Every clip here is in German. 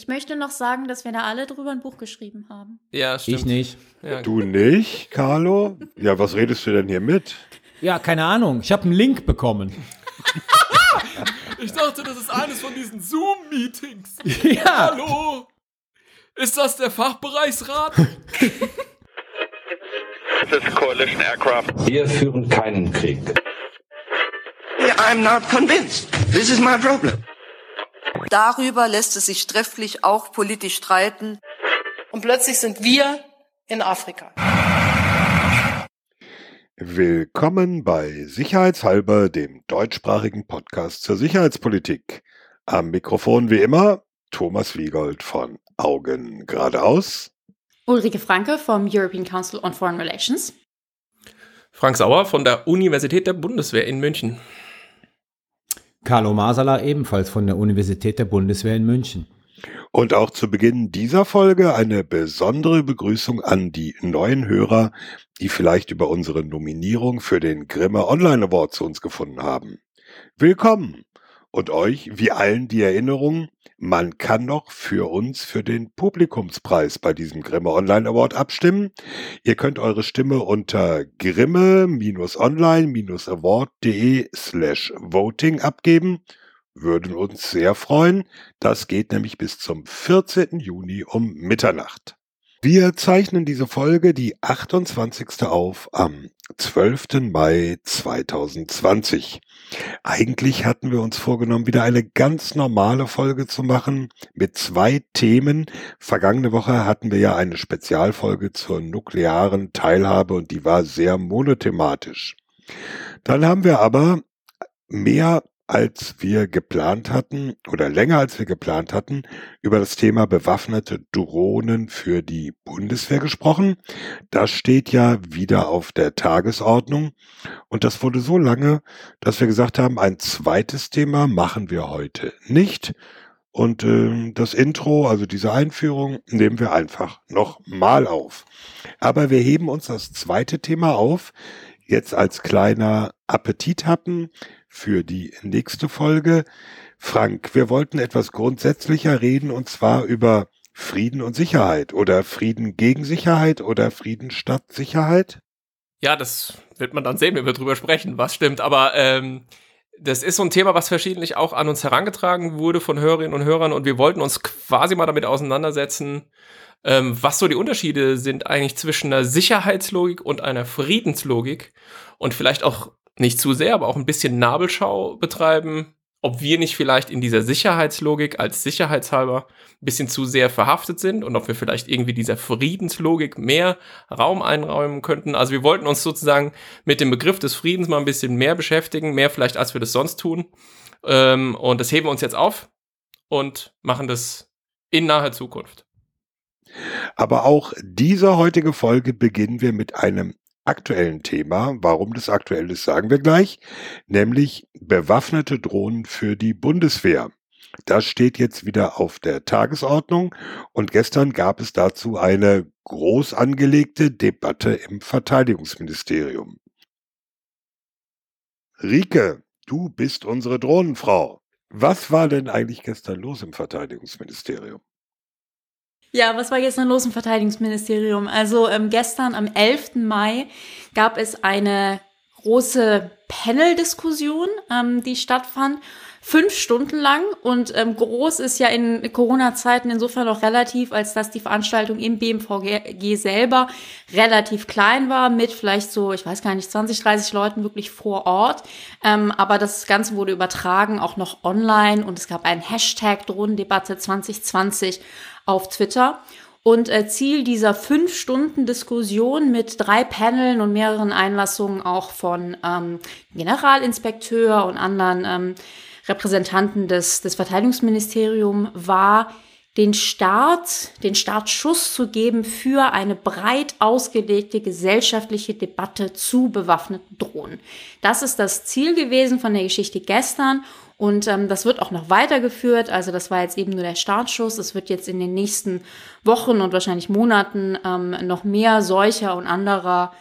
Ich möchte noch sagen, dass wir da alle drüber ein Buch geschrieben haben. Ja, stimmt. Ich nicht. Ja. Du nicht, Carlo? Ja, was redest du denn hier mit? Ja, keine Ahnung. Ich habe einen Link bekommen. Ich dachte, das ist eines von diesen Zoom-Meetings. ja. Hallo? Ist das der Fachbereichsrat? This is coalition aircraft. Wir führen keinen Krieg. I'm not convinced. This is my problem. Darüber lässt es sich trefflich auch politisch streiten. Und plötzlich sind wir in Afrika. Willkommen bei Sicherheitshalber, dem deutschsprachigen Podcast zur Sicherheitspolitik. Am Mikrofon wie immer Thomas Wiegold von Augen geradeaus. Ulrike Franke vom European Council on Foreign Relations. Frank Sauer von der Universität der Bundeswehr in München. Carlo Masala ebenfalls von der Universität der Bundeswehr in München. Und auch zu Beginn dieser Folge eine besondere Begrüßung an die neuen Hörer, die vielleicht über unsere Nominierung für den Grimme Online Award zu uns gefunden haben. Willkommen! Und euch, wie allen, die Erinnerung, man kann noch für uns für den Publikumspreis bei diesem Grimme Online Award abstimmen. Ihr könnt eure Stimme unter grimme-online-award.de slash voting abgeben. Würden uns sehr freuen. Das geht nämlich bis zum 14. Juni um Mitternacht. Wir zeichnen diese Folge die 28. auf am 12. Mai 2020. Eigentlich hatten wir uns vorgenommen, wieder eine ganz normale Folge zu machen mit zwei Themen. Vergangene Woche hatten wir ja eine Spezialfolge zur nuklearen Teilhabe und die war sehr monothematisch. Dann haben wir aber mehr als wir geplant hatten oder länger als wir geplant hatten, über das Thema bewaffnete Drohnen für die Bundeswehr gesprochen. Das steht ja wieder auf der Tagesordnung und das wurde so lange, dass wir gesagt haben, ein zweites Thema machen wir heute nicht. Und äh, das Intro, also diese Einführung, nehmen wir einfach noch mal auf. Aber wir heben uns das zweite Thema auf, jetzt als kleiner Appetithappen für die nächste Folge. Frank, wir wollten etwas grundsätzlicher reden und zwar über Frieden und Sicherheit oder Frieden gegen Sicherheit oder Frieden statt Sicherheit. Ja, das wird man dann sehen, wenn wir drüber sprechen, was stimmt. Aber ähm, das ist so ein Thema, was verschiedentlich auch an uns herangetragen wurde von Hörerinnen und Hörern und wir wollten uns quasi mal damit auseinandersetzen, ähm, was so die Unterschiede sind eigentlich zwischen einer Sicherheitslogik und einer Friedenslogik und vielleicht auch nicht zu sehr, aber auch ein bisschen Nabelschau betreiben, ob wir nicht vielleicht in dieser Sicherheitslogik als sicherheitshalber ein bisschen zu sehr verhaftet sind und ob wir vielleicht irgendwie dieser Friedenslogik mehr Raum einräumen könnten. Also wir wollten uns sozusagen mit dem Begriff des Friedens mal ein bisschen mehr beschäftigen, mehr vielleicht als wir das sonst tun. Ähm, und das heben wir uns jetzt auf und machen das in naher Zukunft. Aber auch diese heutige Folge beginnen wir mit einem aktuellen Thema. Warum das aktuell ist, sagen wir gleich. Nämlich bewaffnete Drohnen für die Bundeswehr. Das steht jetzt wieder auf der Tagesordnung und gestern gab es dazu eine groß angelegte Debatte im Verteidigungsministerium. Rike, du bist unsere Drohnenfrau. Was war denn eigentlich gestern los im Verteidigungsministerium? Ja, was war gestern los im Verteidigungsministerium? Also ähm, gestern am 11. Mai gab es eine große Panel-Diskussion, ähm, die stattfand, fünf Stunden lang und ähm, groß ist ja in Corona-Zeiten insofern noch relativ, als dass die Veranstaltung im BMVG selber relativ klein war, mit vielleicht so, ich weiß gar nicht, 20, 30 Leuten wirklich vor Ort. Ähm, aber das Ganze wurde übertragen, auch noch online und es gab einen Hashtag Drohnendebatte 2020 auf Twitter. Und äh, Ziel dieser fünf Stunden Diskussion mit drei Paneln und mehreren Einlassungen auch von ähm, Generalinspekteur und anderen ähm, Repräsentanten des, des Verteidigungsministeriums war, den Start, den Startschuss zu geben für eine breit ausgelegte gesellschaftliche Debatte zu bewaffneten Drohnen. Das ist das Ziel gewesen von der Geschichte gestern und ähm, das wird auch noch weitergeführt. Also das war jetzt eben nur der Startschuss. Es wird jetzt in den nächsten Wochen und wahrscheinlich Monaten ähm, noch mehr solcher und anderer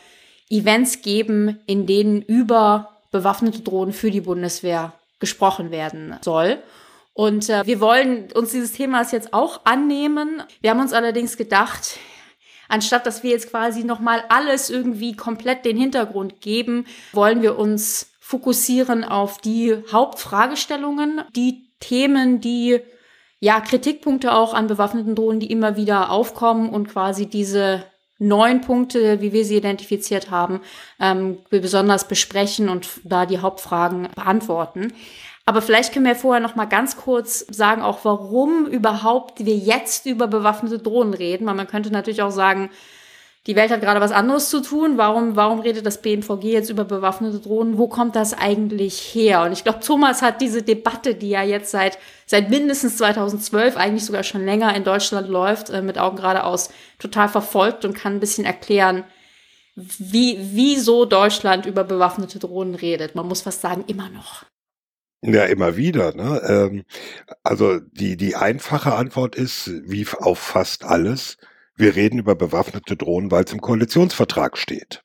Events geben, in denen über bewaffnete Drohnen für die Bundeswehr gesprochen werden soll. Und äh, wir wollen uns dieses Themas jetzt auch annehmen. Wir haben uns allerdings gedacht, anstatt dass wir jetzt quasi nochmal alles irgendwie komplett den Hintergrund geben, wollen wir uns fokussieren auf die Hauptfragestellungen, die Themen, die ja Kritikpunkte auch an bewaffneten Drohnen, die immer wieder aufkommen und quasi diese neun Punkte, wie wir sie identifiziert haben, ähm, besonders besprechen und da die Hauptfragen beantworten. Aber vielleicht können wir vorher noch mal ganz kurz sagen, auch warum überhaupt wir jetzt über bewaffnete Drohnen reden. Weil man könnte natürlich auch sagen, die Welt hat gerade was anderes zu tun. Warum, warum redet das BMVG jetzt über bewaffnete Drohnen? Wo kommt das eigentlich her? Und ich glaube, Thomas hat diese Debatte, die ja jetzt seit, seit mindestens 2012, eigentlich sogar schon länger in Deutschland läuft, äh, mit Augen geradeaus total verfolgt und kann ein bisschen erklären, wie, wieso Deutschland über bewaffnete Drohnen redet. Man muss fast sagen, immer noch. Ja, immer wieder. Ne? Ähm, also die, die einfache Antwort ist, wie auf fast alles, wir reden über bewaffnete Drohnen, weil es im Koalitionsvertrag steht.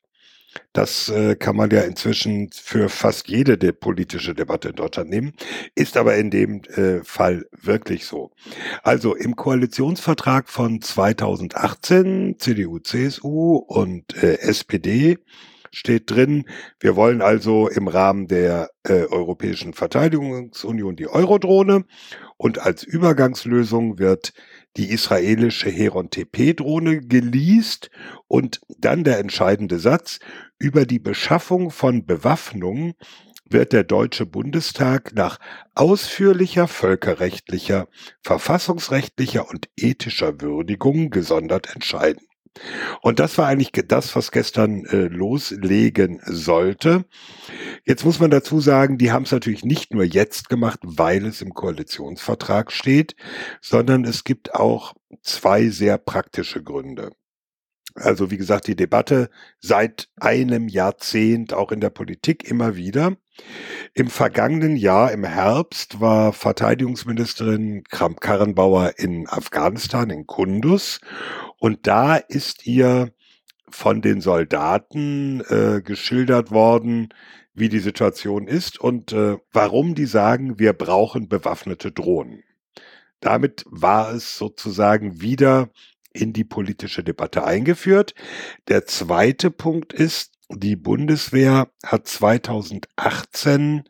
Das äh, kann man ja inzwischen für fast jede de politische Debatte in Deutschland nehmen, ist aber in dem äh, Fall wirklich so. Also im Koalitionsvertrag von 2018 CDU, CSU und äh, SPD steht drin, wir wollen also im Rahmen der äh, Europäischen Verteidigungsunion die Eurodrohne und als Übergangslösung wird die israelische Heron-TP-Drohne geleast und dann der entscheidende Satz, über die Beschaffung von Bewaffnung wird der Deutsche Bundestag nach ausführlicher völkerrechtlicher, verfassungsrechtlicher und ethischer Würdigung gesondert entscheiden. Und das war eigentlich das, was gestern äh, loslegen sollte. Jetzt muss man dazu sagen, die haben es natürlich nicht nur jetzt gemacht, weil es im Koalitionsvertrag steht, sondern es gibt auch zwei sehr praktische Gründe. Also wie gesagt, die Debatte seit einem Jahrzehnt auch in der Politik immer wieder. Im vergangenen Jahr, im Herbst, war Verteidigungsministerin Kramp-Karrenbauer in Afghanistan, in Kundus. Und da ist ihr von den Soldaten äh, geschildert worden, wie die Situation ist und äh, warum die sagen, wir brauchen bewaffnete Drohnen. Damit war es sozusagen wieder in die politische Debatte eingeführt. Der zweite Punkt ist, die Bundeswehr hat 2018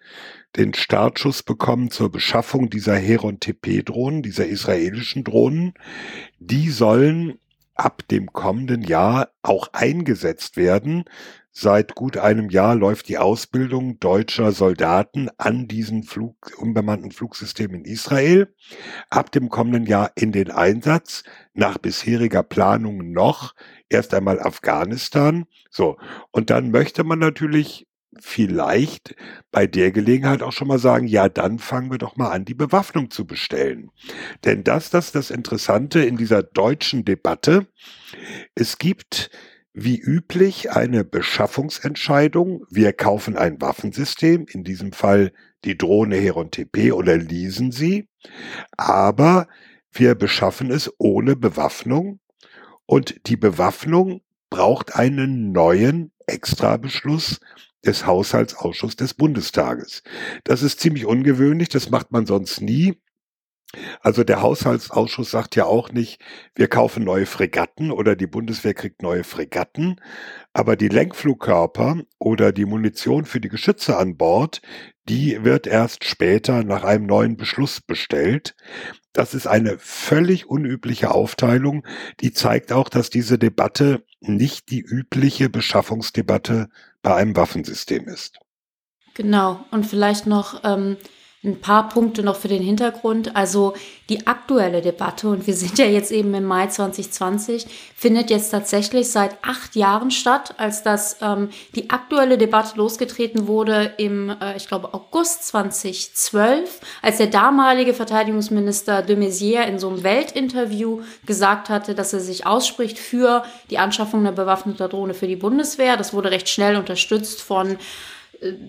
den Startschuss bekommen zur Beschaffung dieser Heron-TP-Drohnen, dieser israelischen Drohnen. Die sollen ab dem kommenden Jahr auch eingesetzt werden. Seit gut einem Jahr läuft die Ausbildung deutscher Soldaten an diesen Flug, unbemannten Flugsystemen in Israel. Ab dem kommenden Jahr in den Einsatz, nach bisheriger Planung noch erst einmal Afghanistan. So. Und dann möchte man natürlich vielleicht bei der Gelegenheit auch schon mal sagen, ja, dann fangen wir doch mal an, die Bewaffnung zu bestellen. Denn das, das ist das Interessante in dieser deutschen Debatte. Es gibt wie üblich eine Beschaffungsentscheidung. Wir kaufen ein Waffensystem, in diesem Fall die Drohne Heron TP oder leasen sie, aber wir beschaffen es ohne Bewaffnung und die Bewaffnung braucht einen neuen Extrabeschluss des Haushaltsausschusses des Bundestages. Das ist ziemlich ungewöhnlich, das macht man sonst nie. Also der Haushaltsausschuss sagt ja auch nicht, wir kaufen neue Fregatten oder die Bundeswehr kriegt neue Fregatten, aber die Lenkflugkörper oder die Munition für die Geschütze an Bord, die wird erst später nach einem neuen Beschluss bestellt. Das ist eine völlig unübliche Aufteilung, die zeigt auch, dass diese Debatte nicht die übliche Beschaffungsdebatte bei einem Waffensystem ist. Genau, und vielleicht noch ähm, ein paar Punkte noch für den Hintergrund. Also die aktuelle Debatte, und wir sind ja jetzt eben im Mai 2020, findet jetzt tatsächlich seit acht Jahren statt, als das ähm, die aktuelle Debatte losgetreten wurde im, äh, ich glaube, August 2012, als der damalige Verteidigungsminister de Maizière in so einem Weltinterview gesagt hatte, dass er sich ausspricht für die Anschaffung einer bewaffneter Drohne für die Bundeswehr. Das wurde recht schnell unterstützt von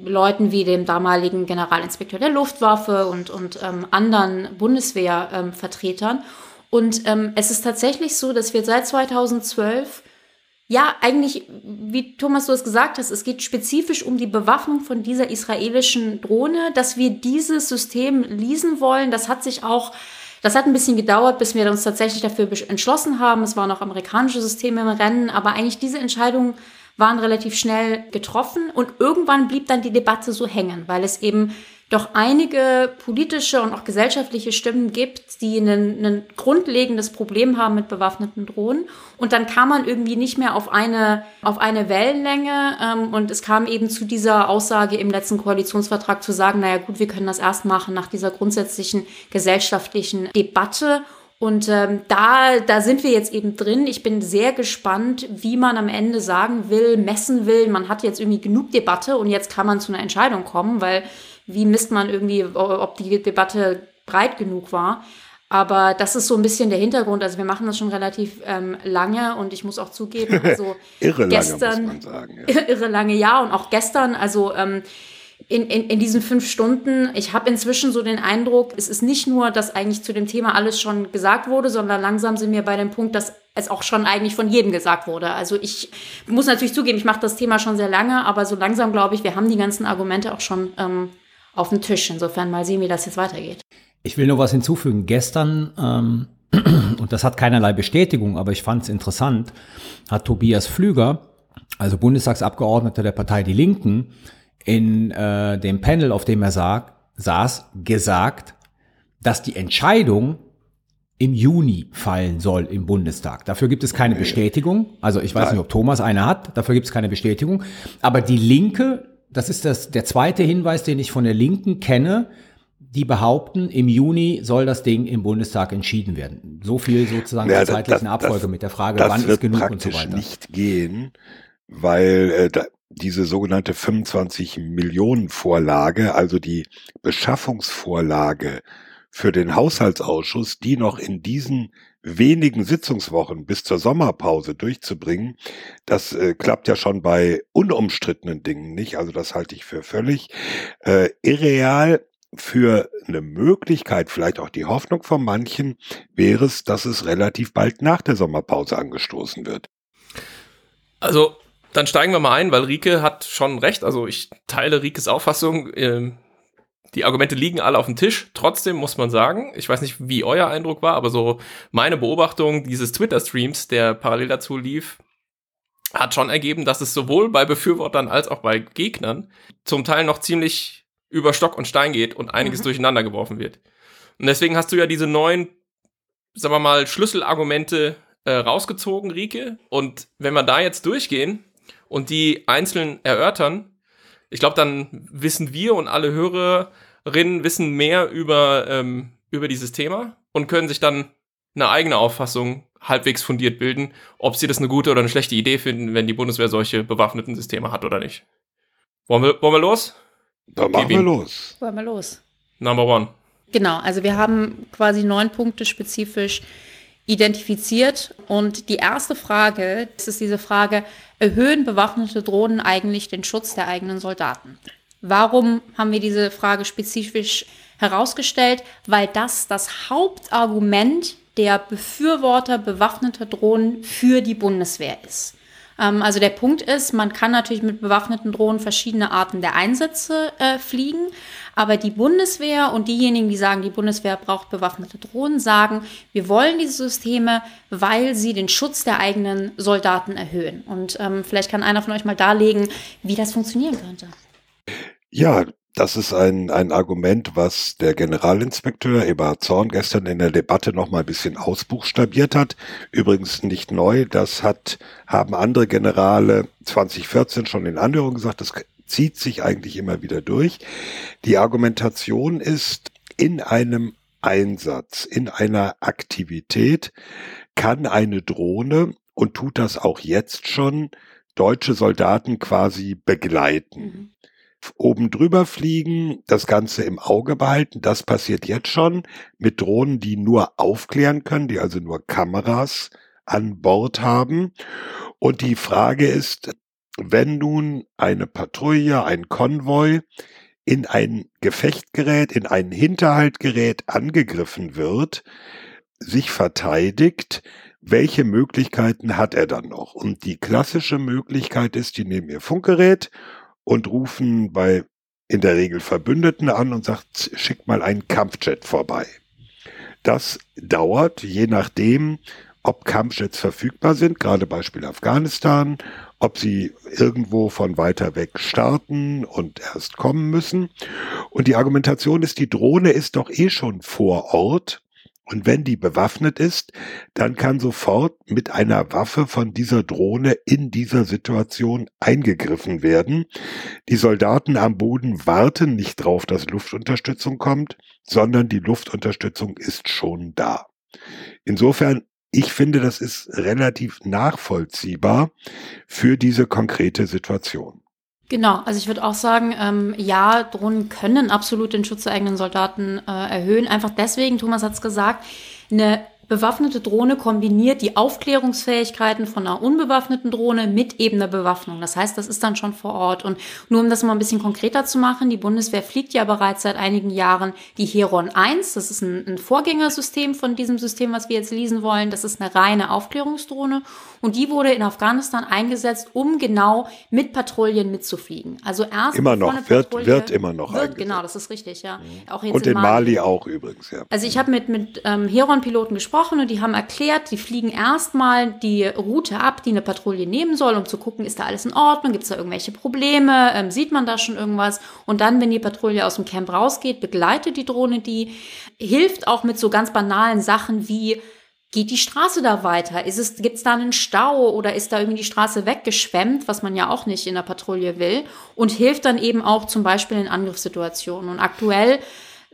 Leuten wie dem damaligen Generalinspekteur der Luftwaffe und, und ähm, anderen Bundeswehrvertretern. Ähm, und ähm, es ist tatsächlich so, dass wir seit 2012 Ja, eigentlich, wie Thomas du es gesagt hast, es geht spezifisch um die Bewaffnung von dieser israelischen Drohne, dass wir dieses System leasen wollen. Das hat sich auch, das hat ein bisschen gedauert, bis wir uns tatsächlich dafür entschlossen haben. Es waren auch amerikanische Systeme im Rennen, aber eigentlich diese Entscheidung waren relativ schnell getroffen und irgendwann blieb dann die Debatte so hängen, weil es eben doch einige politische und auch gesellschaftliche Stimmen gibt, die ein, grundlegendes Problem haben mit bewaffneten Drohnen. Und dann kam man irgendwie nicht mehr auf eine, auf eine Wellenlänge. Ähm, und es kam eben zu dieser Aussage im letzten Koalitionsvertrag zu sagen, naja gut, wir können das erst machen nach dieser grundsätzlichen gesellschaftlichen Debatte. Und ähm, da, da sind wir jetzt eben drin. Ich bin sehr gespannt, wie man am Ende sagen will, messen will. Man hat jetzt irgendwie genug Debatte und jetzt kann man zu einer Entscheidung kommen, weil wie misst man irgendwie, ob die Debatte breit genug war. Aber das ist so ein bisschen der Hintergrund. Also wir machen das schon relativ ähm, lange und ich muss auch zugeben, also irre gestern, lange, muss man sagen. Ja. irre lange, ja. Und auch gestern, also ähm, in, in, in diesen fünf Stunden, ich habe inzwischen so den Eindruck, es ist nicht nur, dass eigentlich zu dem Thema alles schon gesagt wurde, sondern langsam sind wir bei dem Punkt, dass es auch schon eigentlich von jedem gesagt wurde. Also ich muss natürlich zugeben, ich mache das Thema schon sehr lange, aber so langsam glaube ich, wir haben die ganzen Argumente auch schon ähm, auf dem Tisch. Insofern mal sehen, wie das jetzt weitergeht. Ich will nur was hinzufügen. Gestern, ähm, und das hat keinerlei Bestätigung, aber ich fand es interessant, hat Tobias Flüger, also Bundestagsabgeordneter der Partei Die Linken, in äh, dem Panel, auf dem er sag, saß, gesagt, dass die Entscheidung im Juni fallen soll im Bundestag. Dafür gibt es keine Bestätigung. Also ich weiß nicht, ob Thomas eine hat. Dafür gibt es keine Bestätigung. Aber die Linke das ist das, der zweite Hinweis, den ich von der Linken kenne, die behaupten, im Juni soll das Ding im Bundestag entschieden werden. So viel sozusagen ja, der zeitlichen das, Abfolge das, mit der Frage, wann ist genug und so weiter. Das wird nicht gehen, weil äh, da, diese sogenannte 25 Millionen Vorlage, also die Beschaffungsvorlage für den Haushaltsausschuss, die noch in diesen wenigen Sitzungswochen bis zur Sommerpause durchzubringen, das äh, klappt ja schon bei unumstrittenen Dingen nicht. Also das halte ich für völlig äh, irreal. Für eine Möglichkeit, vielleicht auch die Hoffnung von manchen, wäre es, dass es relativ bald nach der Sommerpause angestoßen wird. Also dann steigen wir mal ein, weil Rike hat schon recht. Also ich teile Rikes Auffassung. Ähm, die Argumente liegen alle auf dem Tisch. Trotzdem muss man sagen, ich weiß nicht, wie euer Eindruck war, aber so meine Beobachtung dieses Twitter-Streams, der parallel dazu lief, hat schon ergeben, dass es sowohl bei Befürwortern als auch bei Gegnern zum Teil noch ziemlich über Stock und Stein geht und einiges mhm. durcheinander geworfen wird. Und deswegen hast du ja diese neuen, sagen wir mal, Schlüsselargumente äh, rausgezogen, Rike. Und wenn wir da jetzt durchgehen und die einzeln erörtern, ich glaube, dann wissen wir und alle Hörerinnen wissen mehr über, ähm, über dieses Thema und können sich dann eine eigene Auffassung halbwegs fundiert bilden, ob sie das eine gute oder eine schlechte Idee finden, wenn die Bundeswehr solche bewaffneten Systeme hat oder nicht. Wollen wir, wollen wir los? Dann machen wir los. Wollen wir los. Number one. Genau, also wir haben quasi neun Punkte spezifisch identifiziert. Und die erste Frage, das ist diese Frage, erhöhen bewaffnete Drohnen eigentlich den Schutz der eigenen Soldaten? Warum haben wir diese Frage spezifisch herausgestellt? Weil das das Hauptargument der Befürworter bewaffneter Drohnen für die Bundeswehr ist. Ähm, also der Punkt ist, man kann natürlich mit bewaffneten Drohnen verschiedene Arten der Einsätze äh, fliegen, aber die Bundeswehr und diejenigen, die sagen, die Bundeswehr braucht bewaffnete Drohnen, sagen, wir wollen diese Systeme, weil sie den Schutz der eigenen Soldaten erhöhen. Und ähm, vielleicht kann einer von euch mal darlegen, wie das funktionieren könnte. Ja, das ist ein, ein Argument, was der Generalinspekteur Eberhard Zorn gestern in der Debatte noch mal ein bisschen ausbuchstabiert hat. Übrigens nicht neu, das hat, haben andere Generale 2014 schon in Anhörung gesagt, das zieht sich eigentlich immer wieder durch. Die Argumentation ist, in einem Einsatz, in einer Aktivität kann eine Drohne und tut das auch jetzt schon deutsche Soldaten quasi begleiten. Mhm oben drüber fliegen, das Ganze im Auge behalten. Das passiert jetzt schon mit Drohnen, die nur aufklären können, die also nur Kameras an Bord haben. Und die Frage ist, wenn nun eine Patrouille, ein Konvoi in ein Gefecht gerät, in ein Hinterhalt gerät, angegriffen wird, sich verteidigt, welche Möglichkeiten hat er dann noch? Und die klassische Möglichkeit ist, die nehmen ihr Funkgerät und rufen bei in der Regel Verbündeten an und sagt, schick mal einen Kampfjet vorbei. Das dauert, je nachdem, ob Kampfjets verfügbar sind, gerade Beispiel Afghanistan, ob sie irgendwo von weiter weg starten und erst kommen müssen. Und die Argumentation ist, die Drohne ist doch eh schon vor Ort und wenn die bewaffnet ist, dann kann sofort mit einer Waffe von dieser Drohne in dieser Situation eingegriffen werden. Die Soldaten am Boden warten nicht drauf, dass Luftunterstützung kommt, sondern die Luftunterstützung ist schon da. Insofern, ich finde, das ist relativ nachvollziehbar für diese konkrete Situation. Genau, also ich würde auch sagen, ähm, ja, Drohnen können absolut den Schutz der eigenen Soldaten äh, erhöhen. Einfach deswegen, Thomas hat es gesagt, eine bewaffnete Drohne kombiniert die Aufklärungsfähigkeiten von einer unbewaffneten Drohne mit eben einer Bewaffnung. Das heißt, das ist dann schon vor Ort. Und nur um das mal ein bisschen konkreter zu machen, die Bundeswehr fliegt ja bereits seit einigen Jahren die Heron 1. Das ist ein, ein Vorgängersystem von diesem System, was wir jetzt lesen wollen. Das ist eine reine Aufklärungsdrohne. Und die wurde in Afghanistan eingesetzt, um genau mit Patrouillen mitzufliegen. Also erst immer noch, wird, wird immer noch wird, Genau, das ist richtig, ja. Mhm. Auch jetzt Und in Mali. Mali auch übrigens, ja. Also ich habe mit, mit ähm, Heron-Piloten gesprochen, gesprochen und die haben erklärt, die fliegen erstmal die Route ab, die eine Patrouille nehmen soll, um zu gucken, ist da alles in Ordnung, gibt es da irgendwelche Probleme, ähm, sieht man da schon irgendwas. Und dann, wenn die Patrouille aus dem Camp rausgeht, begleitet die Drohne die, hilft auch mit so ganz banalen Sachen wie, geht die Straße da weiter? Ist es, gibt's da einen Stau oder ist da irgendwie die Straße weggeschwemmt, was man ja auch nicht in der Patrouille will? Und hilft dann eben auch zum Beispiel in Angriffssituationen. Und aktuell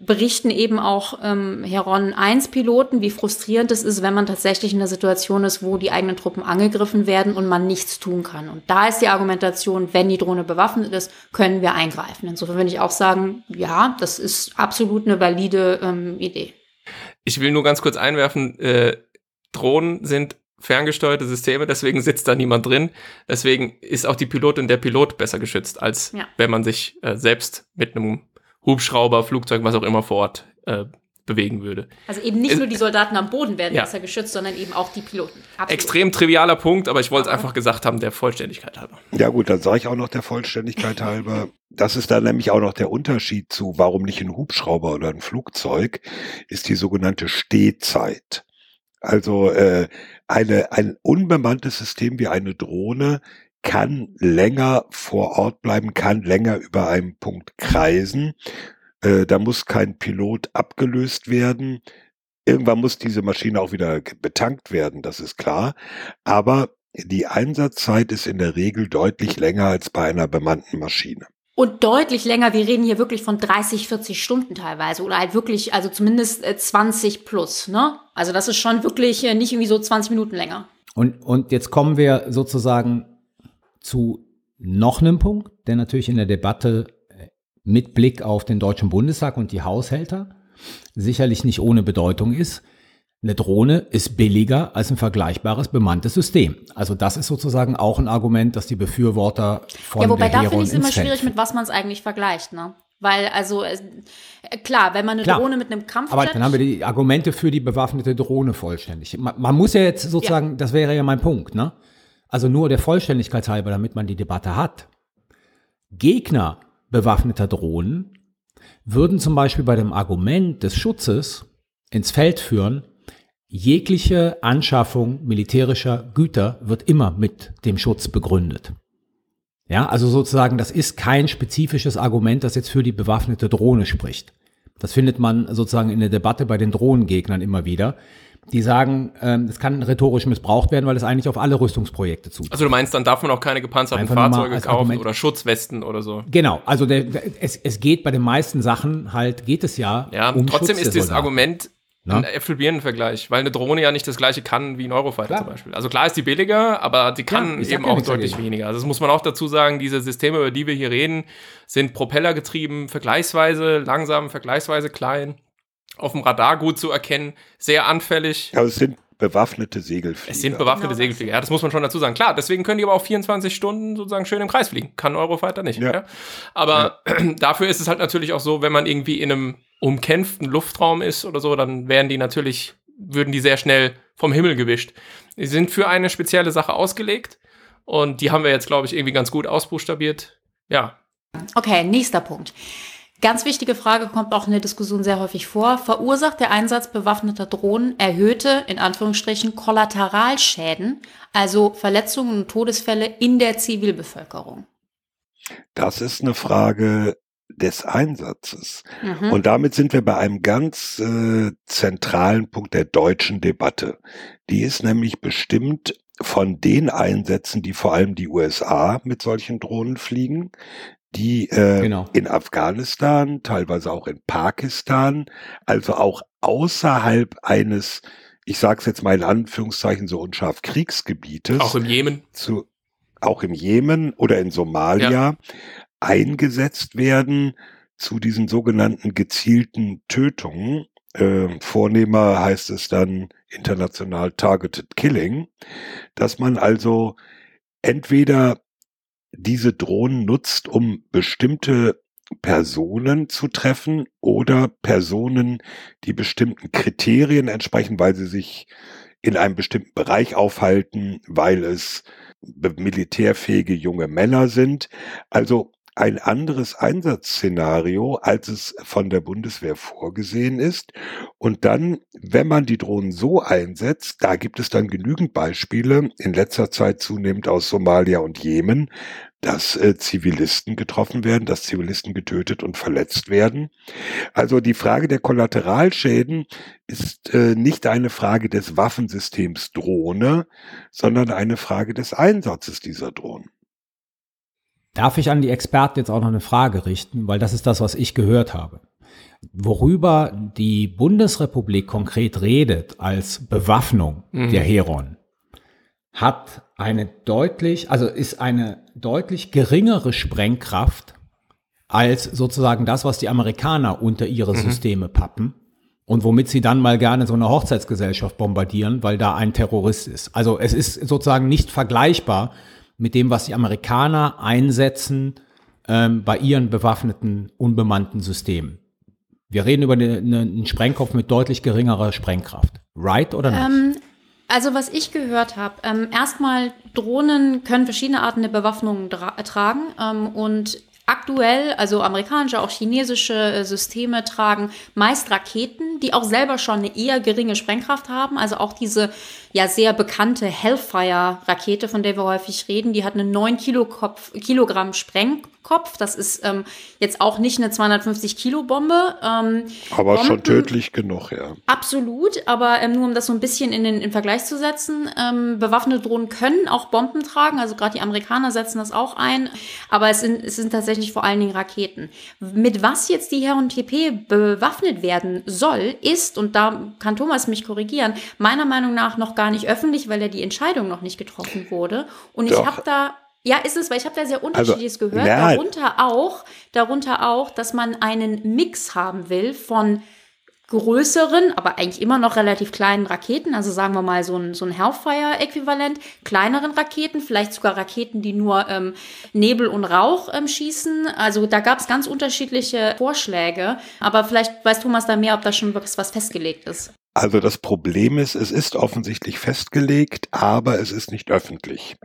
berichten eben auch ähm, Heron 1 Piloten, wie frustrierend es ist, wenn man tatsächlich in einer Situation ist, wo die eigenen Truppen angegriffen werden und man nichts tun kann. Und da ist die Argumentation, wenn die Drohne bewaffnet ist, können wir eingreifen. Insofern würde ich auch sagen, ja, das ist absolut eine valide ähm, Idee. Ich will nur ganz kurz einwerfen, äh, Drohnen sind ferngesteuerte Systeme, deswegen sitzt da niemand drin. Deswegen ist auch die Pilotin der Pilot besser geschützt, als ja. wenn man sich äh, selbst mit einem Hubschrauber, Flugzeug, was auch immer vor Ort äh, bewegen würde. Also eben nicht nur die Soldaten am Boden werden ja. besser geschützt, sondern eben auch die Piloten. Absolut. Extrem trivialer Punkt, aber ich wollte es einfach gesagt haben, der Vollständigkeit halber. Ja gut, dann sage ich auch noch der Vollständigkeit halber. Das ist dann nämlich auch noch der Unterschied zu, warum nicht ein Hubschrauber oder ein Flugzeug, ist die sogenannte Stehzeit. Also äh, eine, ein unbemanntes System wie eine Drohne kann länger vor Ort bleiben, kann länger über einem Punkt kreisen. Äh, da muss kein Pilot abgelöst werden. Irgendwann muss diese Maschine auch wieder betankt werden, das ist klar. Aber die Einsatzzeit ist in der Regel deutlich länger als bei einer bemannten Maschine. Und deutlich länger, wir reden hier wirklich von 30, 40 Stunden teilweise oder halt wirklich, also zumindest 20 äh, plus, ne? Also das ist schon wirklich äh, nicht irgendwie so 20 Minuten länger. Und, und jetzt kommen wir sozusagen zu noch einem Punkt, der natürlich in der Debatte äh, mit Blick auf den Deutschen Bundestag und die Haushälter sicherlich nicht ohne Bedeutung ist. Eine Drohne ist billiger als ein vergleichbares bemanntes System. Also das ist sozusagen auch ein Argument, dass die Befürworter von ja, wobei der da finde ich es immer schwierig, mit was man es eigentlich vergleicht, ne? Weil, also, äh, klar, wenn man eine klar, Drohne mit einem Kampfjet... Aber dann haben wir die Argumente für die bewaffnete Drohne vollständig. Man, man muss ja jetzt sozusagen, ja. das wäre ja mein Punkt, ne? Also nur der Vollständigkeit halber, damit man die Debatte hat. Gegner bewaffneter Drohnen würden zum Beispiel bei dem Argument des Schutzes ins Feld führen, jegliche Anschaffung militärischer Güter wird immer mit dem Schutz begründet. Ja, also sozusagen, das ist kein spezifisches Argument, das jetzt für die bewaffnete Drohne spricht. Das findet man sozusagen in der Debatte bei den Drohnengegnern immer wieder die sagen, ähm, das kann rhetorisch missbraucht werden, weil es eigentlich auf alle Rüstungsprojekte zutrifft. Also du meinst, dann darf man auch keine gepanzerten Einfach Fahrzeuge kaufen Argument. oder Schutzwesten oder so. Genau, also der, der, es, es geht bei den meisten Sachen halt, geht es ja Ja, um trotzdem Schutz ist dieses Argument na? ein Äpfel-Birnen-Vergleich, weil eine Drohne ja nicht das gleiche kann wie ein Eurofighter klar. zum Beispiel. Also klar ist die billiger, aber die kann ja, eben auch deutlich dagegen. weniger. Also das muss man auch dazu sagen, diese Systeme, über die wir hier reden, sind propellergetrieben, vergleichsweise langsam, vergleichsweise klein auf dem Radar gut zu erkennen, sehr anfällig. Aber es sind bewaffnete Segelflieger. Es sind bewaffnete genau. Segelflieger, ja, das muss man schon dazu sagen. Klar, deswegen können die aber auch 24 Stunden sozusagen schön im Kreis fliegen. Kann Eurofighter nicht. Ja. ja? Aber ja. dafür ist es halt natürlich auch so, wenn man irgendwie in einem umkämpften Luftraum ist oder so, dann wären die natürlich, würden die sehr schnell vom Himmel gewischt. Die sind für eine spezielle Sache ausgelegt und die haben wir jetzt, glaube ich, irgendwie ganz gut ausbuchstabiert. Ja. Okay, nächster Punkt. Ganz wichtige Frage kommt auch in der Diskussion sehr häufig vor. Verursacht der Einsatz bewaffneter Drohnen erhöhte, in Anführungsstrichen, Kollateralschäden, also Verletzungen und Todesfälle in der Zivilbevölkerung? Das ist eine Frage des Einsatzes. Mhm. Und damit sind wir bei einem ganz äh, zentralen Punkt der deutschen Debatte. Die ist nämlich bestimmt von den Einsätzen, die vor allem die USA mit solchen Drohnen fliegen, die äh, genau. in Afghanistan, teilweise auch in Pakistan, also auch außerhalb eines, ich sage es jetzt mal in Anführungszeichen so unscharf, Kriegsgebietes. Auch im Jemen. Zu, auch im Jemen oder in Somalia ja. Eingesetzt werden zu diesen sogenannten gezielten Tötungen. Äh, vornehmer heißt es dann international Targeted Killing, dass man also entweder diese Drohnen nutzt, um bestimmte Personen zu treffen oder Personen, die bestimmten Kriterien entsprechen, weil sie sich in einem bestimmten Bereich aufhalten, weil es militärfähige junge Männer sind. Also ein anderes Einsatzszenario, als es von der Bundeswehr vorgesehen ist. Und dann, wenn man die Drohnen so einsetzt, da gibt es dann genügend Beispiele, in letzter Zeit zunehmend aus Somalia und Jemen, dass äh, Zivilisten getroffen werden, dass Zivilisten getötet und verletzt werden. Also die Frage der Kollateralschäden ist äh, nicht eine Frage des Waffensystems Drohne, sondern eine Frage des Einsatzes dieser Drohnen. Darf ich an die Experten jetzt auch noch eine Frage richten, weil das ist das, was ich gehört habe. Worüber die Bundesrepublik konkret redet als Bewaffnung mhm. der Heron, hat eine deutlich, also ist eine deutlich geringere Sprengkraft als sozusagen das, was die Amerikaner unter ihre mhm. Systeme pappen und womit sie dann mal gerne so eine Hochzeitsgesellschaft bombardieren, weil da ein Terrorist ist. Also es ist sozusagen nicht vergleichbar mit dem, was die Amerikaner einsetzen ähm, bei ihren bewaffneten, unbemannten Systemen. Wir reden über eine, eine, einen Sprengkopf mit deutlich geringerer Sprengkraft. Right oder nicht? Ähm, also was ich gehört habe, ähm, erstmal Drohnen können verschiedene Arten der Bewaffnung tragen ähm, und aktuell, also amerikanische, auch chinesische äh, Systeme tragen meist Raketen, die auch selber schon eine eher geringe Sprengkraft haben. Also auch diese ja sehr bekannte Hellfire-Rakete, von der wir häufig reden, die hat eine 9 Kilogramm Sprengkraft Kopf. Das ist ähm, jetzt auch nicht eine 250 Kilo Bombe. Ähm, aber Bomben, schon tödlich genug, ja. Absolut, aber ähm, nur um das so ein bisschen in den in Vergleich zu setzen, ähm, bewaffnete Drohnen können auch Bomben tragen. Also gerade die Amerikaner setzen das auch ein. Aber es sind, es sind tatsächlich vor allen Dingen Raketen. Mit was jetzt die Heron TP bewaffnet werden soll, ist, und da kann Thomas mich korrigieren, meiner Meinung nach noch gar nicht öffentlich, weil ja die Entscheidung noch nicht getroffen wurde. Und Doch. ich habe da ja, ist es, weil ich habe da sehr unterschiedliches also, gehört. Na, darunter auch, darunter auch, dass man einen Mix haben will von größeren, aber eigentlich immer noch relativ kleinen Raketen, also sagen wir mal so ein, so ein Hellfire-Äquivalent, kleineren Raketen, vielleicht sogar Raketen, die nur ähm, Nebel und Rauch ähm, schießen. Also da gab es ganz unterschiedliche Vorschläge, aber vielleicht weiß Thomas da mehr, ob da schon wirklich was festgelegt ist. Also das Problem ist, es ist offensichtlich festgelegt, aber es ist nicht öffentlich.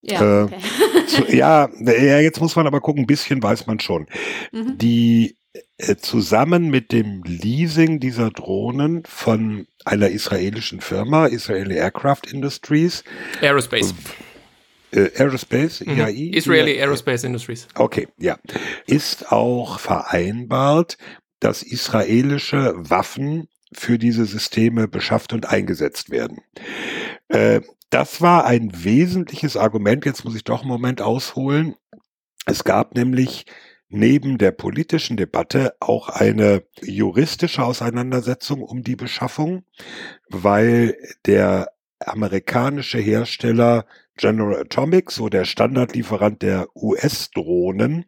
Ja, äh, okay. zu, ja, ja, jetzt muss man aber gucken, ein bisschen weiß man schon. Mhm. Die äh, zusammen mit dem Leasing dieser Drohnen von einer israelischen Firma, Israeli Aircraft Industries. Aerospace. Äh, Aerospace, mhm. IAI. Israeli ja, Aerospace Industries. Okay, ja. Ist auch vereinbart, dass israelische Waffen für diese Systeme beschafft und eingesetzt werden. Äh, das war ein wesentliches Argument. Jetzt muss ich doch einen Moment ausholen. Es gab nämlich neben der politischen Debatte auch eine juristische Auseinandersetzung um die Beschaffung, weil der amerikanische Hersteller General Atomics, so der Standardlieferant der US-Drohnen,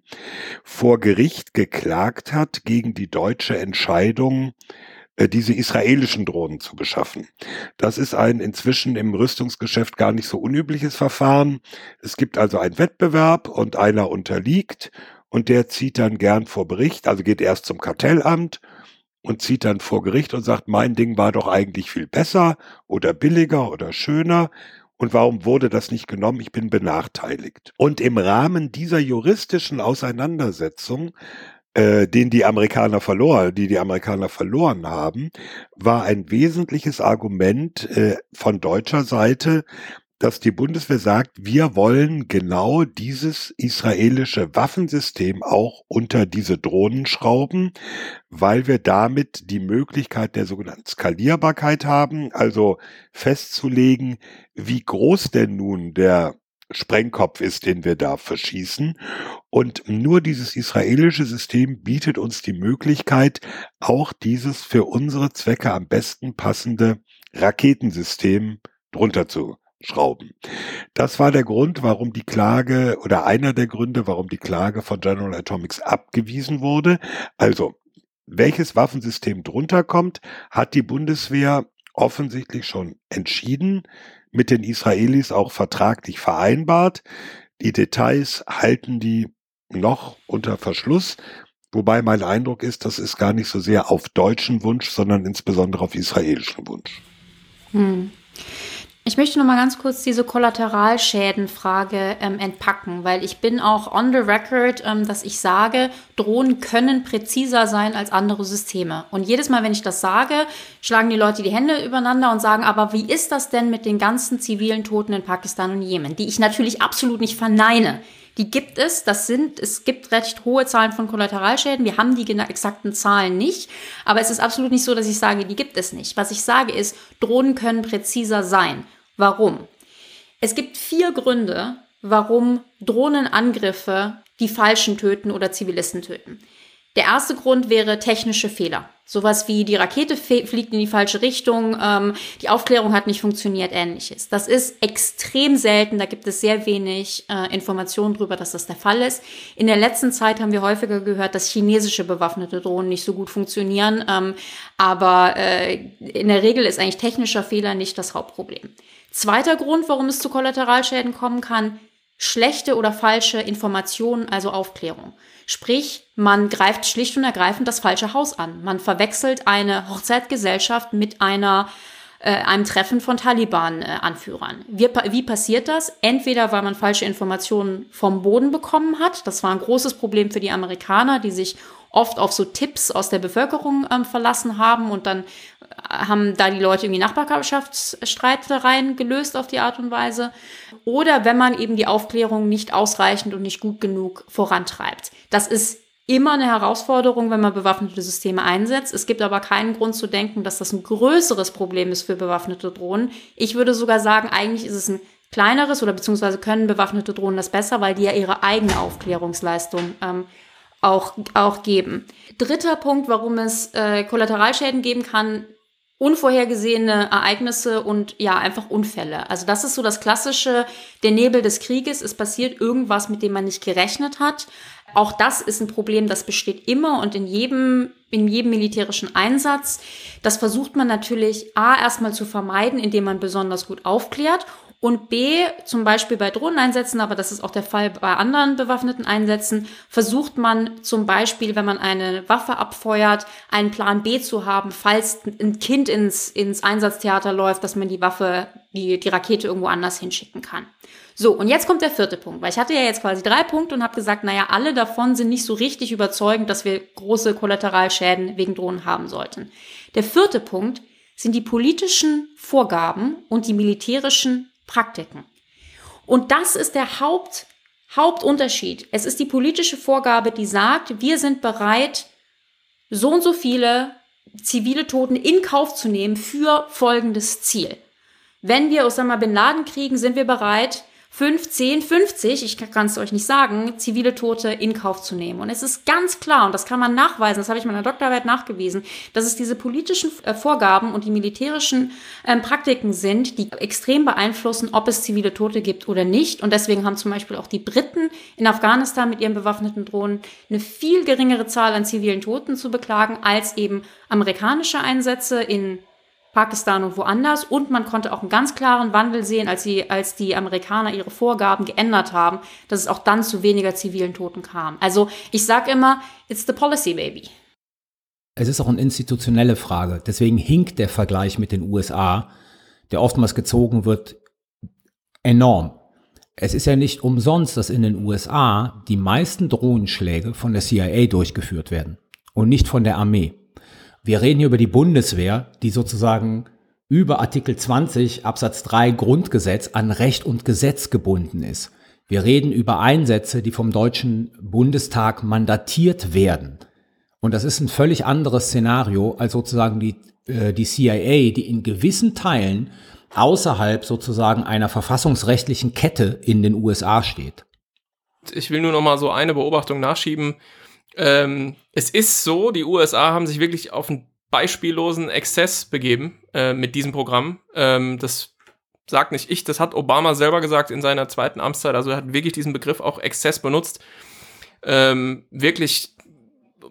vor Gericht geklagt hat gegen die deutsche Entscheidung, diese israelischen Drohnen zu beschaffen. Das ist ein inzwischen im Rüstungsgeschäft gar nicht so unübliches Verfahren. Es gibt also einen Wettbewerb und einer unterliegt und der zieht dann gern vor Bericht, also geht erst zum Kartellamt und zieht dann vor Gericht und sagt, mein Ding war doch eigentlich viel besser oder billiger oder schöner. Und warum wurde das nicht genommen? Ich bin benachteiligt. Und im Rahmen dieser juristischen Auseinandersetzung äh, den die Amerikaner verloren, die die Amerikaner verloren haben, war ein wesentliches Argument äh, von deutscher Seite, dass die Bundeswehr sagt, wir wollen genau dieses israelische Waffensystem auch unter diese Drohnen schrauben, weil wir damit die Möglichkeit der sogenannten Skalierbarkeit haben, also festzulegen, wie groß denn nun der Sprengkopf ist, den wir da verschießen. Und nur dieses israelische System bietet uns die Möglichkeit, auch dieses für unsere Zwecke am besten passende Raketensystem drunter zu schrauben. Das war der Grund, warum die Klage oder einer der Gründe, warum die Klage von General Atomics abgewiesen wurde. Also, welches Waffensystem drunter kommt, hat die Bundeswehr offensichtlich schon entschieden, mit den Israelis auch vertraglich vereinbart. Die Details halten die noch unter Verschluss. Wobei mein Eindruck ist, das ist gar nicht so sehr auf deutschen Wunsch, sondern insbesondere auf israelischen Wunsch. Hm. Ich möchte noch mal ganz kurz diese Kollateralschädenfrage ähm, entpacken, weil ich bin auch on the record, ähm, dass ich sage, Drohnen können präziser sein als andere Systeme. Und jedes Mal, wenn ich das sage, schlagen die Leute die Hände übereinander und sagen, aber wie ist das denn mit den ganzen zivilen Toten in Pakistan und Jemen, die ich natürlich absolut nicht verneine. Die gibt es, das sind, es gibt recht hohe Zahlen von Kollateralschäden. Wir haben die exakten Zahlen nicht, aber es ist absolut nicht so, dass ich sage, die gibt es nicht. Was ich sage ist, Drohnen können präziser sein. Warum? Es gibt vier Gründe, warum Drohnenangriffe die Falschen töten oder Zivilisten töten. Der erste Grund wäre technische Fehler. Sowas wie die Rakete fliegt in die falsche Richtung, ähm, die Aufklärung hat nicht funktioniert, ähnliches. Das ist extrem selten, da gibt es sehr wenig äh, Informationen darüber, dass das der Fall ist. In der letzten Zeit haben wir häufiger gehört, dass chinesische bewaffnete Drohnen nicht so gut funktionieren, ähm, aber äh, in der Regel ist eigentlich technischer Fehler nicht das Hauptproblem. Zweiter Grund, warum es zu Kollateralschäden kommen kann, schlechte oder falsche Informationen, also Aufklärung. Sprich, man greift schlicht und ergreifend das falsche Haus an. Man verwechselt eine Hochzeitgesellschaft mit einer äh, einem Treffen von Taliban-Anführern. Wie, wie passiert das? Entweder weil man falsche Informationen vom Boden bekommen hat. Das war ein großes Problem für die Amerikaner, die sich oft auf so Tipps aus der Bevölkerung ähm, verlassen haben und dann haben da die Leute irgendwie Nachbarschaftsstreitereien gelöst auf die Art und Weise. Oder wenn man eben die Aufklärung nicht ausreichend und nicht gut genug vorantreibt. Das ist immer eine Herausforderung, wenn man bewaffnete Systeme einsetzt. Es gibt aber keinen Grund zu denken, dass das ein größeres Problem ist für bewaffnete Drohnen. Ich würde sogar sagen, eigentlich ist es ein kleineres oder beziehungsweise können bewaffnete Drohnen das besser, weil die ja ihre eigene Aufklärungsleistung ähm, auch, auch geben. Dritter Punkt, warum es äh, Kollateralschäden geben kann, unvorhergesehene Ereignisse und ja, einfach Unfälle. Also das ist so das klassische, der Nebel des Krieges, es passiert irgendwas, mit dem man nicht gerechnet hat. Auch das ist ein Problem, das besteht immer und in jedem, in jedem militärischen Einsatz. Das versucht man natürlich A erstmal zu vermeiden, indem man besonders gut aufklärt und B, zum Beispiel bei Drohneneinsätzen, aber das ist auch der Fall bei anderen bewaffneten Einsätzen, versucht man zum Beispiel, wenn man eine Waffe abfeuert, einen Plan B zu haben, falls ein Kind ins, ins Einsatztheater läuft, dass man die Waffe, die, die Rakete irgendwo anders hinschicken kann. So, und jetzt kommt der vierte Punkt, weil ich hatte ja jetzt quasi drei Punkte und habe gesagt, naja, alle davon sind nicht so richtig überzeugend, dass wir große Kollateralschäden wegen Drohnen haben sollten. Der vierte Punkt sind die politischen Vorgaben und die militärischen Praktiken. Und das ist der Haupt, Hauptunterschied. Es ist die politische Vorgabe, die sagt, wir sind bereit, so und so viele zivile Toten in Kauf zu nehmen für folgendes Ziel. Wenn wir Osama bin Laden kriegen, sind wir bereit, 5, 10, 50, ich kann es euch nicht sagen, zivile Tote in Kauf zu nehmen. Und es ist ganz klar, und das kann man nachweisen, das habe ich in meiner Doktorarbeit nachgewiesen, dass es diese politischen äh, Vorgaben und die militärischen ähm, Praktiken sind, die extrem beeinflussen, ob es zivile Tote gibt oder nicht. Und deswegen haben zum Beispiel auch die Briten in Afghanistan mit ihren bewaffneten Drohnen eine viel geringere Zahl an zivilen Toten zu beklagen als eben amerikanische Einsätze in Pakistan und woanders. Und man konnte auch einen ganz klaren Wandel sehen, als, sie, als die Amerikaner ihre Vorgaben geändert haben, dass es auch dann zu weniger zivilen Toten kam. Also ich sage immer, it's the policy, baby. es ist auch eine institutionelle Frage. Deswegen hinkt der Vergleich mit den USA, der oftmals gezogen wird, enorm. Es ist ja nicht umsonst, dass in den USA die meisten Drohnenschläge von der CIA durchgeführt werden und nicht von der Armee. Wir reden hier über die Bundeswehr, die sozusagen über Artikel 20 Absatz 3 Grundgesetz an Recht und Gesetz gebunden ist. Wir reden über Einsätze, die vom Deutschen Bundestag mandatiert werden. Und das ist ein völlig anderes Szenario als sozusagen die, äh, die CIA, die in gewissen Teilen außerhalb sozusagen einer verfassungsrechtlichen Kette in den USA steht. Ich will nur noch mal so eine Beobachtung nachschieben. Ähm, es ist so, die USA haben sich wirklich auf einen beispiellosen Exzess begeben äh, mit diesem Programm. Ähm, das sagt nicht ich, das hat Obama selber gesagt in seiner zweiten Amtszeit. Also er hat wirklich diesen Begriff auch Exzess benutzt. Ähm, wirklich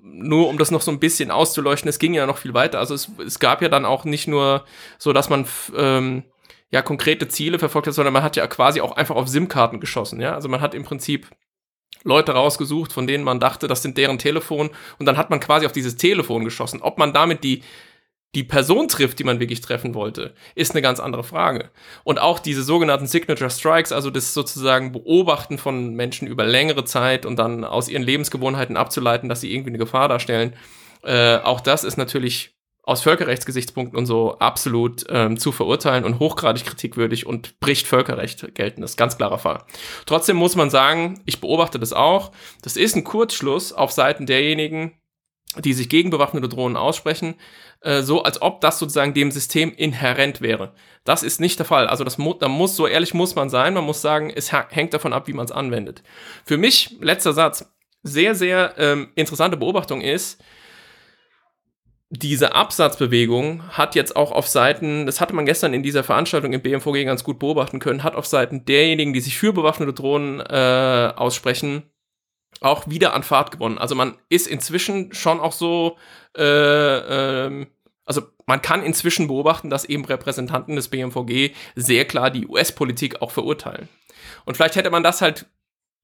nur um das noch so ein bisschen auszuleuchten, es ging ja noch viel weiter. Also es, es gab ja dann auch nicht nur so, dass man ähm, ja konkrete Ziele verfolgt hat, sondern man hat ja quasi auch einfach auf SIM-Karten geschossen. Ja, also man hat im Prinzip Leute rausgesucht, von denen man dachte, das sind deren Telefon. Und dann hat man quasi auf dieses Telefon geschossen. Ob man damit die, die Person trifft, die man wirklich treffen wollte, ist eine ganz andere Frage. Und auch diese sogenannten Signature Strikes, also das sozusagen Beobachten von Menschen über längere Zeit und dann aus ihren Lebensgewohnheiten abzuleiten, dass sie irgendwie eine Gefahr darstellen, äh, auch das ist natürlich aus Völkerrechtsgesichtspunkten und so absolut ähm, zu verurteilen und hochgradig kritikwürdig und bricht Völkerrecht gelten. Das ist ganz klarer Fall. Trotzdem muss man sagen, ich beobachte das auch. Das ist ein Kurzschluss auf Seiten derjenigen, die sich gegen bewaffnete Drohnen aussprechen, äh, so als ob das sozusagen dem System inhärent wäre. Das ist nicht der Fall. Also das da muss, so ehrlich muss man sein, man muss sagen, es hängt davon ab, wie man es anwendet. Für mich, letzter Satz, sehr, sehr ähm, interessante Beobachtung ist, diese Absatzbewegung hat jetzt auch auf Seiten, das hatte man gestern in dieser Veranstaltung im BMVG ganz gut beobachten können, hat auf Seiten derjenigen, die sich für bewaffnete Drohnen äh, aussprechen, auch wieder an Fahrt gewonnen. Also man ist inzwischen schon auch so, äh, äh, also man kann inzwischen beobachten, dass eben Repräsentanten des BMVG sehr klar die US-Politik auch verurteilen. Und vielleicht hätte man das halt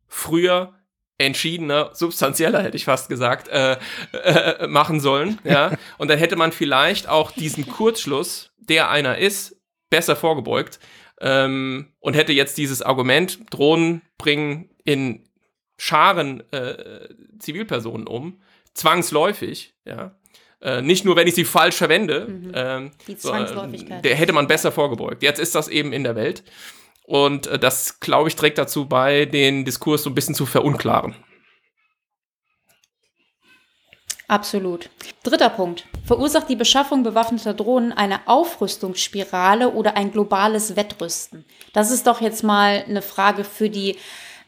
früher entschiedener, substanzieller, hätte ich fast gesagt, äh, äh, machen sollen. Ja? Und dann hätte man vielleicht auch diesen Kurzschluss, der einer ist, besser vorgebeugt ähm, und hätte jetzt dieses Argument, Drohnen bringen in Scharen äh, Zivilpersonen um, zwangsläufig, ja. Äh, nicht nur, wenn ich sie falsch verwende, mhm. ähm, Die Zwangsläufigkeit. So, der hätte man besser vorgebeugt. Jetzt ist das eben in der Welt. Und äh, das, glaube ich, trägt dazu bei, den Diskurs so ein bisschen zu verunklaren. Absolut. Dritter Punkt. Verursacht die Beschaffung bewaffneter Drohnen eine Aufrüstungsspirale oder ein globales Wettrüsten? Das ist doch jetzt mal eine Frage für die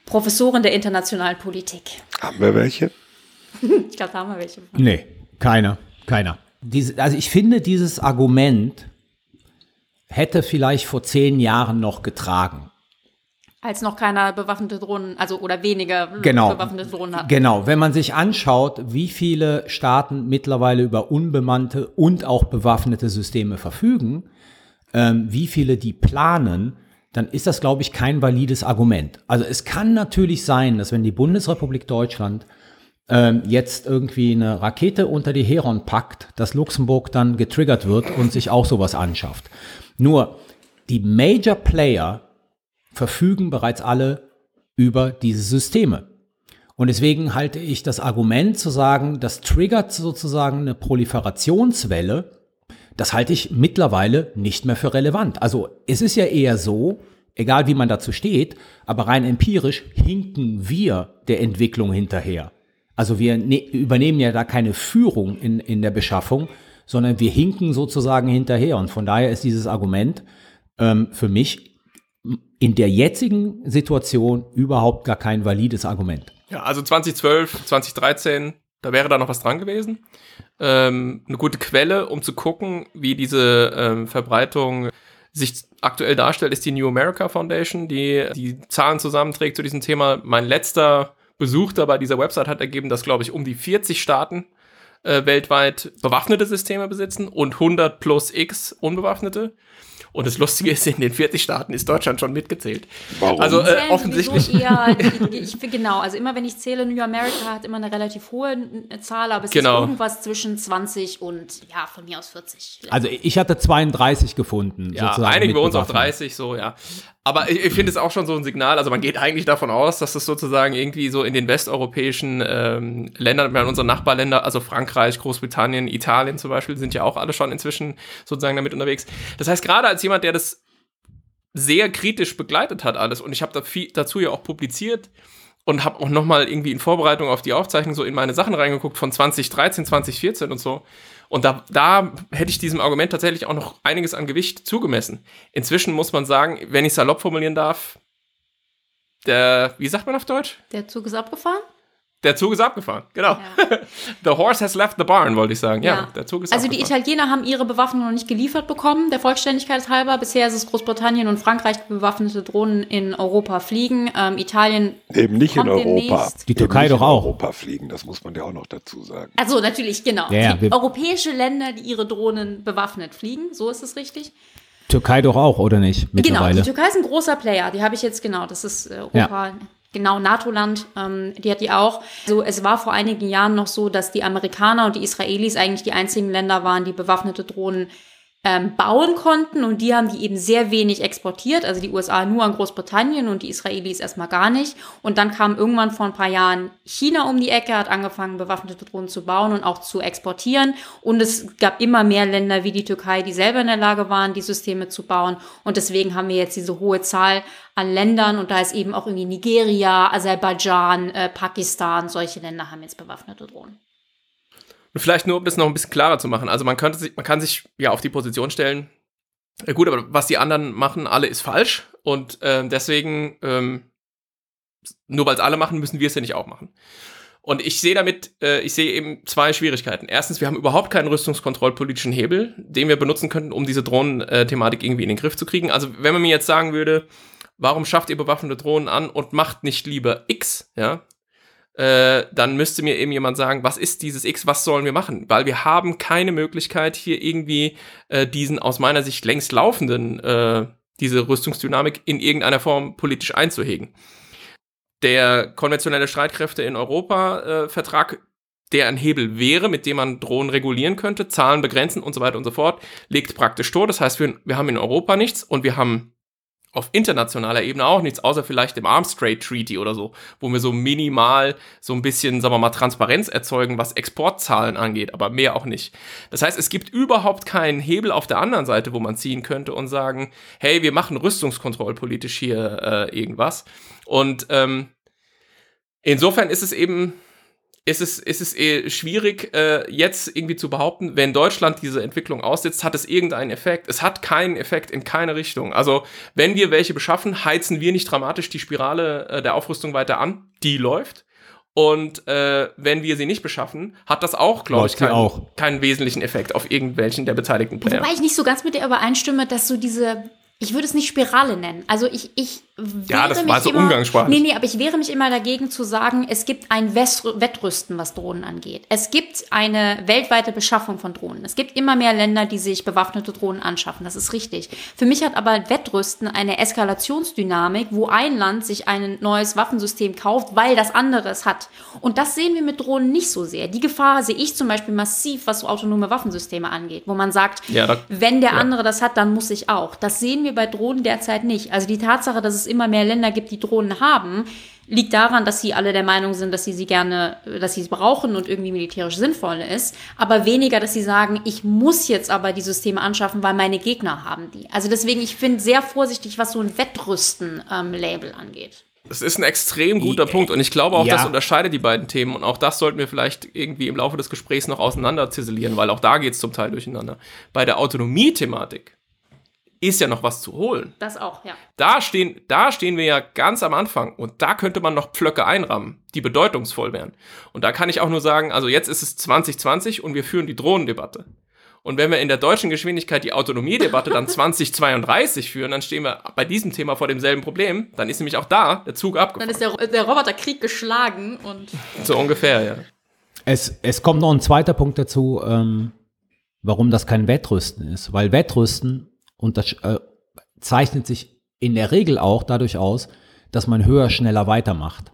Professoren der internationalen Politik. Haben wir welche? ich glaube, da haben wir welche. Nee, keiner. Keiner. Diese, also ich finde dieses Argument, hätte vielleicht vor zehn Jahren noch getragen. Als noch keiner bewaffnete Drohnen, also oder weniger genau, bewaffnete Drohnen hat. Genau, wenn man sich anschaut, wie viele Staaten mittlerweile über unbemannte und auch bewaffnete Systeme verfügen, ähm, wie viele die planen, dann ist das, glaube ich, kein valides Argument. Also es kann natürlich sein, dass wenn die Bundesrepublik Deutschland ähm, jetzt irgendwie eine Rakete unter die Heron packt, dass Luxemburg dann getriggert wird und sich auch sowas anschafft. Nur die Major Player verfügen bereits alle über diese Systeme. Und deswegen halte ich das Argument zu sagen, das triggert sozusagen eine Proliferationswelle, das halte ich mittlerweile nicht mehr für relevant. Also es ist ja eher so, egal wie man dazu steht, aber rein empirisch hinken wir der Entwicklung hinterher. Also wir ne übernehmen ja da keine Führung in, in der Beschaffung, sondern wir hinken sozusagen hinterher. Und von daher ist dieses Argument ähm, für mich in der jetzigen Situation überhaupt gar kein valides Argument. Ja, also 2012, 2013, da wäre da noch was dran gewesen. Ähm, eine gute Quelle, um zu gucken, wie diese ähm, Verbreitung sich aktuell darstellt, ist die New America Foundation, die die Zahlen zusammenträgt zu diesem Thema. Mein letzter Besuch da bei dieser Website hat ergeben, dass, glaube ich, um die 40 Staaten äh, weltweit bewaffnete Systeme besitzen und 100 plus X unbewaffnete. Und das Lustige ist, in den 40 Staaten ist Deutschland schon mitgezählt. Warum? Also äh, offensichtlich. Eher, ich, genau, also immer wenn ich zähle, New America hat immer eine relativ hohe äh, Zahl, aber es Genau. ist irgendwas zwischen 20 und ja, von mir aus 40. Also ich hatte 32 gefunden. Ja, sozusagen einigen wir uns auf Bewaffnung. 30, so, ja. Aber ich, ich finde es auch schon so ein Signal, also man geht eigentlich davon aus, dass das sozusagen irgendwie so in den westeuropäischen ähm, Ländern, in unseren Nachbarländer, also Frankreich, Großbritannien, Italien zum Beispiel, sind ja auch alle schon inzwischen sozusagen damit unterwegs. Das heißt, gerade als jemand, der das sehr kritisch begleitet hat alles und ich habe da dazu ja auch publiziert und habe auch noch mal irgendwie in Vorbereitung auf die Aufzeichnung so in meine Sachen reingeguckt von 2013, 2014 und so. Und da, da hätte ich diesem Argument tatsächlich auch noch einiges an Gewicht zugemessen. Inzwischen muss man sagen, wenn ich salopp formulieren darf, der, wie sagt man auf Deutsch? Der Zug ist abgefahren? Der Zug ist abgefahren, genau. the horse has left the barn, wollte ich sagen. Ja, der Zug ist Also die abgefahren. Italiener haben ihre Bewaffnung noch nicht geliefert bekommen, der Vollständigkeit halber. Bisher ist es Großbritannien und Frankreich, die bewaffnete Drohnen in Europa fliegen. Ähm, Italien Eben nicht in Europa. demnächst. Die Eben Türkei nicht doch in auch. Europa fliegen, das muss man ja auch noch dazu sagen. Also natürlich, genau. Ja, ja, die europäische Länder, die ihre Drohnen bewaffnet fliegen, so ist es richtig. Türkei doch auch, oder nicht? Genau, die Türkei ist ein großer Player. Die habe ich jetzt genau. Das ist äh, Europa, genau NATO-Land. Ähm, die hat die auch. So, es war vor einigen Jahren noch so, dass die Amerikaner und die Israelis eigentlich die einzigen Länder waren, die bewaffnete Drohnen ähm, bauen konnten und die haben die eben sehr wenig exportiert. Also die USA nur an Großbritannien und die Israelis erstmal gar nicht. Und dann kam irgendwann vor ein paar Jahren China um die Ecke, hat angefangen, bewaffnete Drohnen zu bauen und auch zu exportieren. Und es gab immer mehr Länder wie die Türkei, die selber in der Lage waren, die Systeme zu bauen. Und deswegen haben wir jetzt diese hohe Zahl an Ländern und da ist eben auch irgendwie Nigeria, Aserbaidschan, äh, Pakistan, solche Länder haben jetzt bewaffnete Drohnen. Vielleicht nur, um das noch ein bisschen klarer zu machen. Also man könnte sich, man kann sich ja auf die Position stellen, äh, gut, aber was die anderen machen, alle ist falsch. Und ähm, deswegen, ähm, nur weil es alle machen, müssen wir es ja nicht auch machen. Und ich sehe damit, äh, ich sehe eben zwei Schwierigkeiten. Erstens, wir haben überhaupt keinen rüstungskontrollpolitischen Hebel, den wir benutzen könnten, um diese Drohnen-Thematik irgendwie in den Griff zu kriegen. Also wenn man mir jetzt sagen würde, warum schafft ihr bewaffnete Drohnen an und macht nicht lieber X, ja, äh, dann müsste mir eben jemand sagen, was ist dieses X, was sollen wir machen? Weil wir haben keine Möglichkeit, hier irgendwie äh, diesen aus meiner Sicht längst laufenden, äh, diese Rüstungsdynamik in irgendeiner Form politisch einzuhegen. Der konventionelle Streitkräfte in Europa-Vertrag, der ein Hebel wäre, mit dem man Drohnen regulieren könnte, Zahlen begrenzen und so weiter und so fort, legt praktisch tot. Das heißt, wir, wir haben in Europa nichts und wir haben auf internationaler Ebene auch nichts, außer vielleicht im Arms Trade Treaty oder so, wo wir so minimal so ein bisschen, sagen wir mal, Transparenz erzeugen, was Exportzahlen angeht, aber mehr auch nicht. Das heißt, es gibt überhaupt keinen Hebel auf der anderen Seite, wo man ziehen könnte und sagen, hey, wir machen rüstungskontrollpolitisch hier äh, irgendwas. Und ähm, insofern ist es eben ist es, ist es eh schwierig, äh, jetzt irgendwie zu behaupten, wenn Deutschland diese Entwicklung aussetzt, hat es irgendeinen Effekt. Es hat keinen Effekt in keine Richtung. Also, wenn wir welche beschaffen, heizen wir nicht dramatisch die Spirale äh, der Aufrüstung weiter an. Die läuft. Und äh, wenn wir sie nicht beschaffen, hat das auch, glaube ich, keinen, auch. keinen wesentlichen Effekt auf irgendwelchen der beteiligten Player. Wobei ich nicht so ganz mit dir übereinstimme, dass so diese, ich würde es nicht Spirale nennen. Also ich, ich Ja, das wehre war mich so immer, umgangssprachlich. Nee, nee, aber ich wehre mich immer dagegen zu sagen, es gibt ein Wettrüsten, was Drohnen angeht. Es gibt eine weltweite Beschaffung von Drohnen. Es gibt immer mehr Länder, die sich bewaffnete Drohnen anschaffen. Das ist richtig. Für mich hat aber Wettrüsten eine Eskalationsdynamik, wo ein Land sich ein neues Waffensystem kauft, weil das andere es hat. Und das sehen wir mit Drohnen nicht so sehr. Die Gefahr sehe ich zum Beispiel massiv, was so autonome Waffensysteme angeht, wo man sagt, Ja, da- wenn der ja. andere das hat, dann muss ich auch. Das sehen wir bei Drohnen derzeit nicht. Also die Tatsache, dass es immer mehr Länder gibt, die Drohnen haben, liegt daran, dass sie alle der Meinung sind, dass sie sie gerne, dass sie es brauchen und irgendwie militärisch sinnvoll ist, aber weniger, dass sie sagen, ich muss jetzt aber die Systeme anschaffen, weil meine Gegner haben die. Also deswegen, ich bin sehr vorsichtig, was so ein Wettrüsten-Label angeht. Das ist ein extrem guter Punkt und ich glaube auch, Ja. das unterscheidet die beiden Themen und auch das sollten wir vielleicht irgendwie im Laufe des Gesprächs noch auseinander ziselieren, weil auch da geht es zum Teil durcheinander. Bei der Autonomie-Thematik ist ja noch was zu holen. Das auch, ja. Da stehen, da stehen wir ja ganz am Anfang und da könnte man noch Pflöcke einrammen, die bedeutungsvoll wären. Und da kann ich auch nur sagen, also jetzt ist es 2020 und wir führen die Drohnendebatte. Und wenn wir in der deutschen Geschwindigkeit die Autonomiedebatte dann 2032 führen, dann stehen wir bei diesem Thema vor demselben Problem. Dann ist nämlich auch da der Zug Dann abgefahren. ist der, der Roboterkrieg geschlagen und So ungefähr, ja. Es, es kommt noch ein zweiter Punkt dazu, ähm, warum das kein Wettrüsten ist. Weil Wettrüsten Und das äh, zeichnet sich in der Regel auch dadurch aus, dass man höher, schneller weitermacht.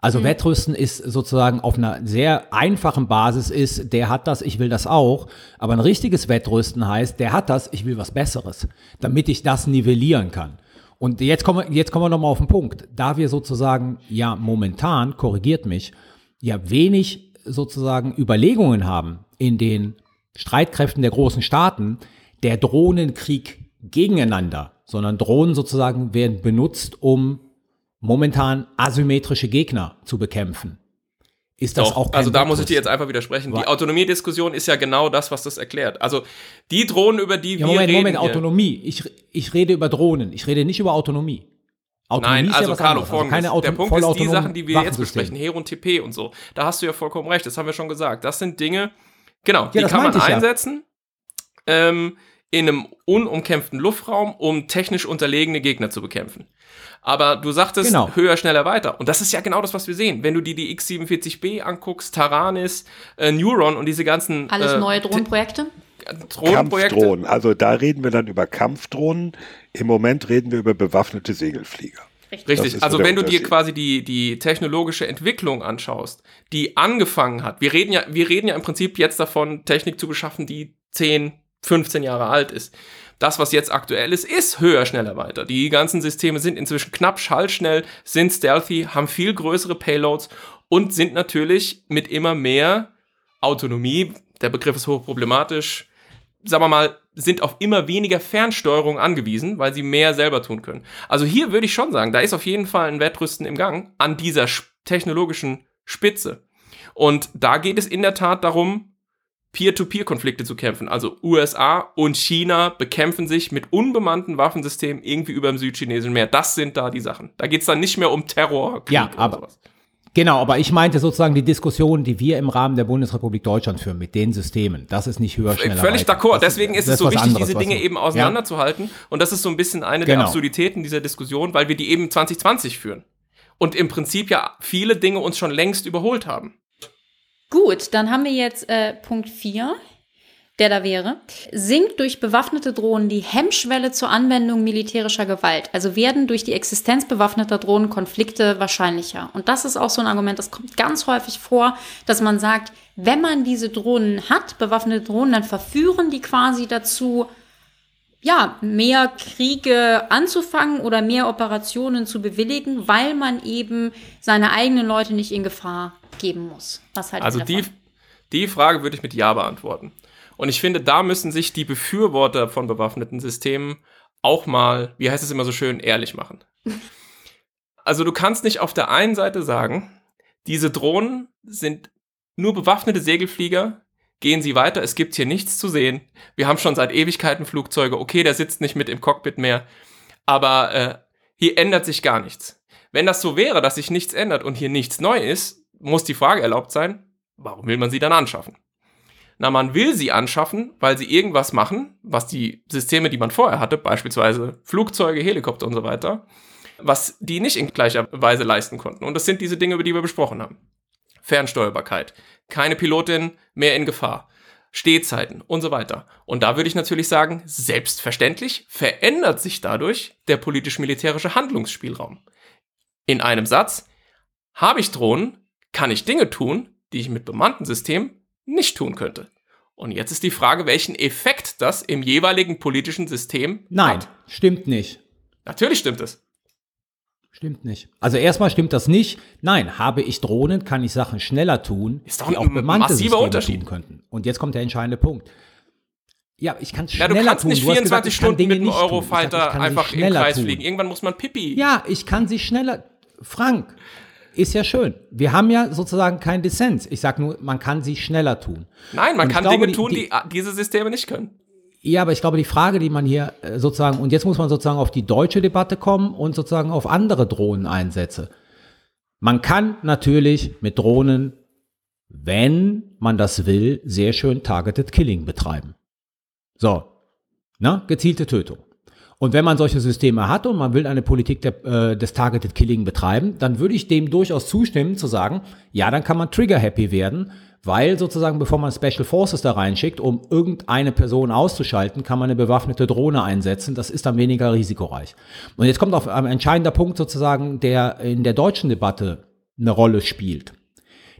Also mhm. Wettrüsten ist sozusagen auf einer sehr einfachen Basis ist, der hat das, ich will das auch. Aber ein richtiges Wettrüsten heißt, der hat das, ich will was Besseres, damit ich das nivellieren kann. Und jetzt kommen wir, jetzt kommen wir nochmal auf den Punkt. Da wir sozusagen, ja, momentan, korrigiert mich, ja, wenig sozusagen Überlegungen haben in den Streitkräften der großen Staaten, der Drohnenkrieg gegeneinander, sondern Drohnen sozusagen werden benutzt, um momentan asymmetrische Gegner zu bekämpfen. Ist das Doch, auch Also da muss ich dir jetzt einfach widersprechen. Die Autonomiediskussion ist ja genau das, was das erklärt. Also die Drohnen, über die ja, wir Moment, reden. Moment, Autonomie. Ich, ich rede über Drohnen. Ich rede nicht über Autonomie. Autonomie Nein, also ja Carlo, also keine Auto Der Punkt ist, die Sachen, die wir jetzt besprechen, Heron TP und so, da hast du ja vollkommen recht, das haben wir schon gesagt. Das sind Dinge, genau, ja, die kann man einsetzen ja. Ähm, in einem unumkämpften Luftraum, um technisch unterlegene Gegner zu bekämpfen. Aber du sagtest genau. höher, schneller, weiter. Und das ist ja genau das, was wir sehen. Wenn du dir die X47B anguckst, Taranis, äh, Neuron und diese ganzen. Alles äh, neue Drohnenprojekte? Kampfdrohnen. Also da reden wir dann über Kampfdrohnen. Im Moment reden wir über bewaffnete Segelflieger. Richtig, also wenn du dir quasi die, die technologische Entwicklung anschaust, die angefangen hat, wir reden ja, wir reden ja im Prinzip jetzt davon, Technik zu beschaffen, die 10, 15 Jahre alt ist. Das, was jetzt aktuell ist, ist höher, schneller, weiter. Die ganzen Systeme sind inzwischen knapp schallschnell, sind stealthy, haben viel größere Payloads und sind natürlich mit immer mehr Autonomie, der Begriff ist hochproblematisch, sagen wir mal, sind auf immer weniger Fernsteuerung angewiesen, weil sie mehr selber tun können. Also hier würde ich schon sagen, da ist auf jeden Fall ein Wettrüsten im Gang an dieser technologischen Spitze. Und da geht es in der Tat darum, Peer-to-Peer-Konflikte zu kämpfen. Also USA und China bekämpfen sich mit unbemannten Waffensystemen irgendwie über dem südchinesischen Meer. Das sind da die Sachen. Da geht es dann nicht mehr um Terror. ja, aber sowas. Genau, aber ich meinte sozusagen die Diskussion, die wir im Rahmen der Bundesrepublik Deutschland führen mit den Systemen. Das ist nicht höher, schneller. Völlig d'accord. Deswegen ist, ist es so wichtig, anderes, diese Dinge eben auseinanderzuhalten. Ja. Und das ist so ein bisschen eine genau. der Absurditäten dieser Diskussion, weil wir die eben 2020 führen. Und im Prinzip ja viele Dinge uns schon längst überholt haben. Gut, dann haben wir jetzt äh, Punkt 4, der da wäre. Sinkt durch bewaffnete Drohnen die Hemmschwelle zur Anwendung militärischer Gewalt. Also werden durch die Existenz bewaffneter Drohnen Konflikte wahrscheinlicher. Und das ist auch so ein Argument, das kommt ganz häufig vor, dass man sagt, wenn man diese Drohnen hat, bewaffnete Drohnen, dann verführen die quasi dazu, ja, mehr Kriege anzufangen oder mehr Operationen zu bewilligen, weil man eben seine eigenen Leute nicht in Gefahr geben muss. Was halt also die, die Frage würde ich mit Ja beantworten. Und ich finde, da müssen sich die Befürworter von bewaffneten Systemen auch mal, wie heißt es immer so schön, ehrlich machen. also du kannst nicht auf der einen Seite sagen, diese Drohnen sind nur bewaffnete Segelflieger, gehen Sie weiter, es gibt hier nichts zu sehen. Wir haben schon seit Ewigkeiten Flugzeuge, okay, der sitzt nicht mit im Cockpit mehr, aber äh, hier ändert sich gar nichts. Wenn das so wäre, dass sich nichts ändert und hier nichts neu ist, muss die Frage erlaubt sein, warum will man sie dann anschaffen? Na, man will sie anschaffen, weil sie irgendwas machen, was die Systeme, die man vorher hatte, beispielsweise Flugzeuge, Helikopter und so weiter, was die nicht in gleicher Weise leisten konnten. Und das sind diese Dinge, über die wir besprochen haben. Fernsteuerbarkeit, keine Pilotin mehr in Gefahr, Stehzeiten und so weiter. Und da würde ich natürlich sagen, selbstverständlich verändert sich dadurch der politisch-militärische Handlungsspielraum. In einem Satz, habe ich Drohnen, kann ich Dinge tun, die ich mit bemannten Systemen nicht tun könnte. Und jetzt ist die Frage, welchen Effekt das im jeweiligen politischen System Nein, hat. stimmt nicht. Natürlich stimmt es. Stimmt nicht. Also erstmal stimmt das nicht. Nein, habe ich Drohnen, kann ich Sachen schneller tun, ist doch die auch bemannte massiver Systeme Unterschied. tun könnten. Und jetzt kommt der entscheidende Punkt. Ja, ich kann es schneller tun. Ja, du kannst tun. nicht 24 gesagt, Stunden mit einem Eurofighter einfach im Kreis tun. fliegen. Irgendwann muss man Pipi. Ja, ich kann sie schneller. Frank, ist ja schön. Wir haben ja sozusagen keinen Dissens. Ich sage nur, man kann sie schneller tun. Nein, man kann glaube, Dinge tun, die, die, diese Systeme nicht können. Ja, aber ich glaube, die Frage, die man hier äh, sozusagen, und jetzt muss man sozusagen auf die deutsche Debatte kommen und sozusagen auf andere Drohneneinsätze. Man kann natürlich mit Drohnen, wenn man das will, sehr schön Targeted Killing betreiben. So, ne? gezielte Tötung. Und wenn man solche Systeme hat und man will eine Politik der, äh, des Targeted Killing betreiben, dann würde ich dem durchaus zustimmen zu sagen, ja, dann kann man trigger-happy werden, Weil sozusagen, bevor man Special Forces da reinschickt, um irgendeine Person auszuschalten, kann man eine bewaffnete Drohne einsetzen. Das ist dann weniger risikoreich. Und jetzt kommt auf ein entscheidender Punkt sozusagen, der in der deutschen Debatte eine Rolle spielt.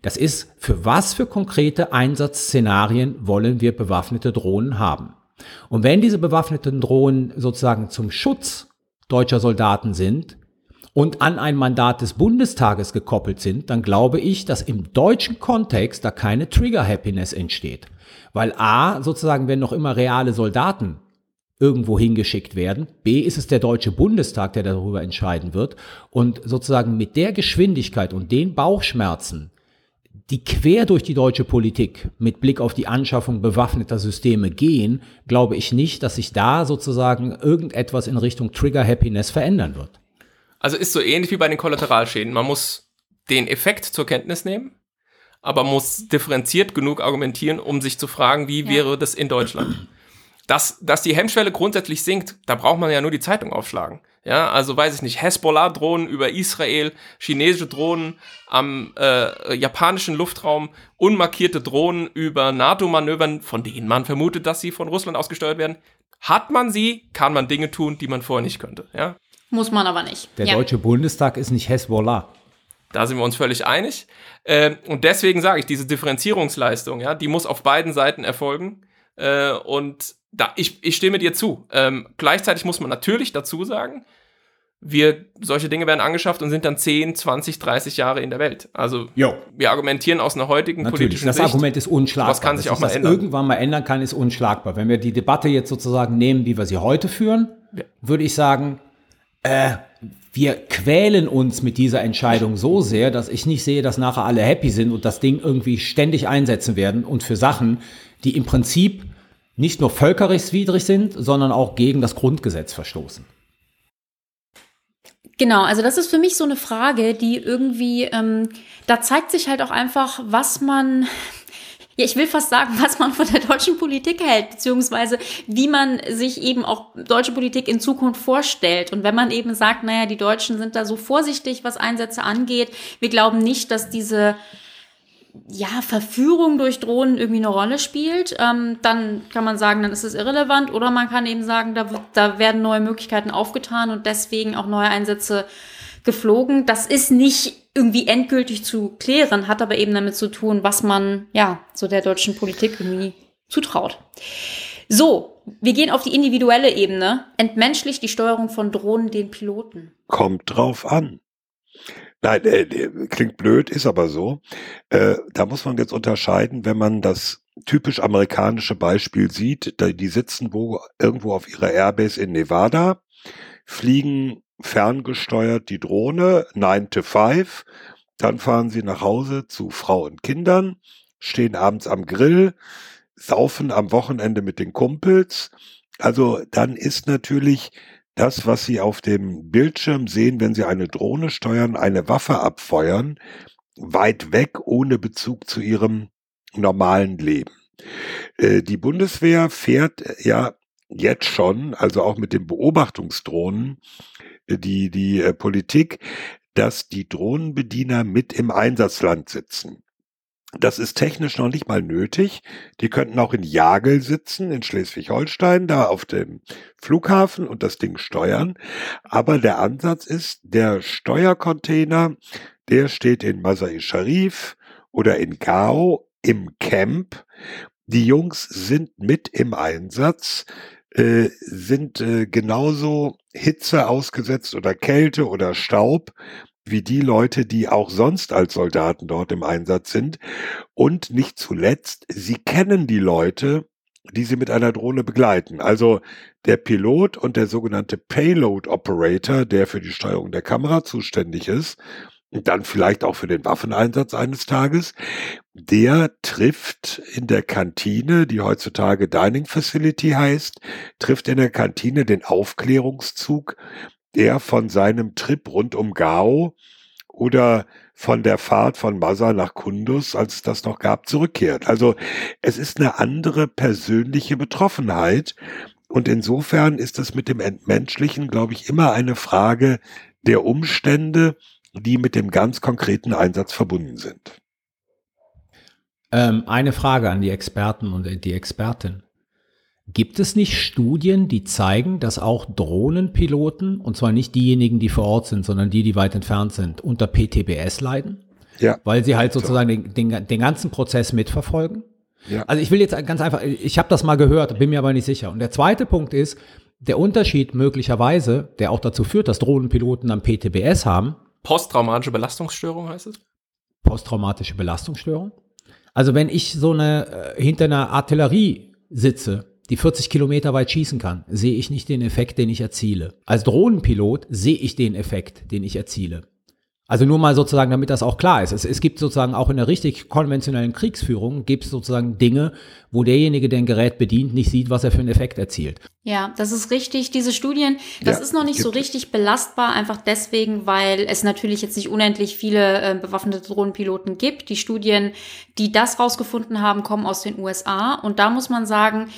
Das ist, für was für konkrete Einsatzszenarien wollen wir bewaffnete Drohnen haben? Und wenn diese bewaffneten Drohnen sozusagen zum Schutz deutscher Soldaten sind, und an ein Mandat des Bundestages gekoppelt sind, dann glaube ich, dass im deutschen Kontext da keine Trigger-Happiness entsteht. Weil A, sozusagen, wenn noch immer reale Soldaten irgendwo hingeschickt werden, B, ist es der Deutsche Bundestag, der darüber entscheiden wird. Und sozusagen mit der Geschwindigkeit und den Bauchschmerzen, die quer durch die deutsche Politik mit Blick auf die Anschaffung bewaffneter Systeme gehen, glaube ich nicht, dass sich da sozusagen irgendetwas in Richtung Trigger Happiness verändern wird. Also ist so ähnlich wie bei den Kollateralschäden. Man muss den Effekt zur Kenntnis nehmen, aber muss differenziert genug argumentieren, um sich zu fragen, wie ja. wäre das in Deutschland. Dass, dass die Hemmschwelle grundsätzlich sinkt, da braucht man ja nur die Zeitung aufschlagen. Ja, also weiß ich nicht, Hezbollah-Drohnen über Israel, chinesische Drohnen am äh, japanischen Luftraum, unmarkierte Drohnen über NATO-Manövern, von denen man vermutet, dass sie von Russland ausgesteuert werden. Hat man sie, kann man Dinge tun, die man vorher nicht könnte. Ja, muss man aber nicht. Der ja. Deutsche Bundestag ist nicht Hezbollah. Da sind wir uns völlig einig. Äh, und deswegen sage ich, diese Differenzierungsleistung, ja, die muss auf beiden Seiten erfolgen. Äh, und da, ich, ich stimme dir zu. Ähm, gleichzeitig muss man natürlich dazu sagen, wir, solche Dinge werden angeschafft und sind dann 10, 20, 30 Jahre in der Welt. Also jo. wir argumentieren aus einer heutigen Natürlich, politischen das Sicht. Argument ist unschlagbar. Was kann sich das auch mal ändern. irgendwann mal ändern kann, ist unschlagbar. Wenn wir die Debatte jetzt sozusagen nehmen, wie wir sie heute führen, ja. würde ich sagen, äh, wir quälen uns mit dieser Entscheidung so sehr, dass ich nicht sehe, dass nachher alle happy sind und das Ding irgendwie ständig einsetzen werden und für Sachen, die im Prinzip nicht nur völkerrechtswidrig sind, sondern auch gegen das Grundgesetz verstoßen. Genau, also das ist für mich so eine Frage, die irgendwie, ähm, da zeigt sich halt auch einfach, was man, ja, ich will fast sagen, was man von der deutschen Politik hält, beziehungsweise wie man sich eben auch deutsche Politik in Zukunft vorstellt. Und wenn man eben sagt, naja, die Deutschen sind da so vorsichtig, was Einsätze angeht, wir glauben nicht, dass diese ja, Verführung durch Drohnen irgendwie eine Rolle spielt, ähm, dann kann man sagen, dann ist es irrelevant. Oder man kann eben sagen, da, da werden neue Möglichkeiten aufgetan und deswegen auch neue Einsätze geflogen. Das ist nicht irgendwie endgültig zu klären, hat aber eben damit zu tun, was man ja so der deutschen Politik irgendwie zutraut. So, wir gehen auf die individuelle Ebene. Entmenschlicht die Steuerung von Drohnen den Piloten. Kommt drauf an. Nein, äh, klingt blöd, ist aber so. Äh, da muss man jetzt unterscheiden, wenn man das typisch amerikanische Beispiel sieht, die sitzen wo, irgendwo auf ihrer Airbase in Nevada, fliegen ferngesteuert die Drohne 9 to 5. Dann fahren sie nach Hause zu Frau und Kindern, stehen abends am Grill, saufen am Wochenende mit den Kumpels. Also dann ist natürlich das, was Sie auf dem Bildschirm sehen, wenn Sie eine Drohne steuern, eine Waffe abfeuern, weit weg ohne Bezug zu Ihrem normalen Leben. Äh, die Bundeswehr fährt ja jetzt schon, also auch mit den Beobachtungsdrohnen, die, die äh, Politik, dass die Drohnenbediener mit im Einsatzland sitzen. Das ist technisch noch nicht mal nötig. Die könnten auch in Jagel sitzen, in Schleswig-Holstein, da auf dem Flughafen und das Ding steuern. Aber der Ansatz ist, der Steuercontainer, der steht in Masai Sharif oder in Gao im Camp. Die Jungs sind mit im Einsatz. Äh, sind äh, genauso Hitze ausgesetzt oder Kälte oder Staub wie die Leute, die auch sonst als Soldaten dort im Einsatz sind. Und nicht zuletzt, sie kennen die Leute, die sie mit einer Drohne begleiten. Also der Pilot und der sogenannte Payload Operator, der für die Steuerung der Kamera zuständig ist, und dann vielleicht auch für den Waffeneinsatz eines Tages, der trifft in der Kantine, die heutzutage Dining Facility heißt, trifft in der Kantine den Aufklärungszug, der von seinem Trip rund um Gao oder von der Fahrt von Masa nach Kundus, als es das noch gab, zurückkehrt. Also es ist eine andere persönliche Betroffenheit. Und insofern ist es mit dem Entmenschlichen, glaube ich, immer eine Frage der Umstände, die mit dem ganz konkreten Einsatz verbunden sind. Ähm, eine Frage an die Experten und die Expertin. Gibt es nicht Studien, die zeigen, dass auch Drohnenpiloten, und zwar nicht diejenigen, die vor Ort sind, sondern die, die weit entfernt sind, unter PTBS leiden? Ja. Weil sie halt sozusagen den, den, den ganzen Prozess mitverfolgen? Ja. Also ich will jetzt ganz einfach, ich habe das mal gehört, bin mir aber nicht sicher. Und der zweite Punkt ist, der Unterschied möglicherweise, der auch dazu führt, dass Drohnenpiloten dann PTBS haben, Posttraumatische Belastungsstörung heißt es? posttraumatische Belastungsstörung. Also wenn ich so eine äh, hinter einer Artillerie sitze, die 40 Kilometer weit schießen kann, sehe ich nicht den Effekt, den ich erziele. Als Drohnenpilot sehe ich den Effekt, den ich erziele. Also nur mal sozusagen, damit das auch klar ist. Es, es gibt sozusagen auch in der richtig konventionellen Kriegsführung gibt es sozusagen Dinge, wo derjenige, der ein Gerät bedient, nicht sieht, was er für einen Effekt erzielt. Ja, das ist richtig. Diese Studien, das Ja, ist noch nicht so richtig belastbar, einfach deswegen, weil es natürlich jetzt nicht unendlich viele äh, bewaffnete Drohnenpiloten gibt. Die Studien, die das rausgefunden haben, kommen aus den USA. Und da muss man sagen,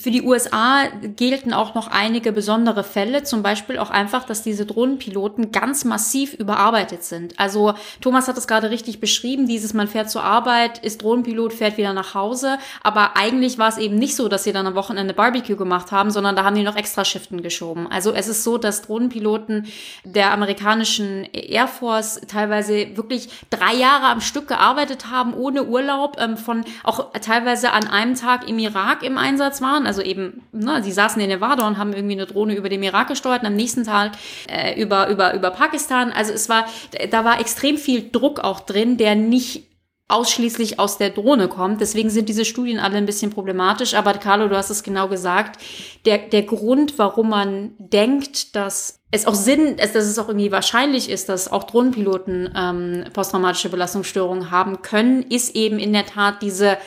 für die USA gelten auch noch einige besondere Fälle, zum Beispiel auch einfach, dass diese Drohnenpiloten ganz massiv überarbeitet sind. Also Thomas hat es gerade richtig beschrieben, dieses man fährt zur Arbeit, ist Drohnenpilot, fährt wieder nach Hause, aber eigentlich war es eben nicht so, dass sie dann am Wochenende Barbecue gemacht haben, sondern da haben die noch extra Shiften geschoben. Also es ist so, dass Drohnenpiloten der amerikanischen Air Force teilweise wirklich drei Jahre am Stück gearbeitet haben, ohne Urlaub, ähm, von auch teilweise an einem Tag im Irak im Einsatz waren. Also eben, ne, sie saßen in Nevada und haben irgendwie eine Drohne über dem Irak gesteuert und am nächsten Tag äh, über, über, über Pakistan. Also es war, da war extrem viel Druck auch drin, der nicht ausschließlich aus der Drohne kommt. Deswegen sind diese Studien alle ein bisschen problematisch. Aber Carlo, du hast es genau gesagt. Der, der Grund, warum man denkt, dass es auch Sinn, dass es auch irgendwie wahrscheinlich ist, dass auch Drohnenpiloten ähm, posttraumatische Belastungsstörungen haben können, ist eben in der Tat diese,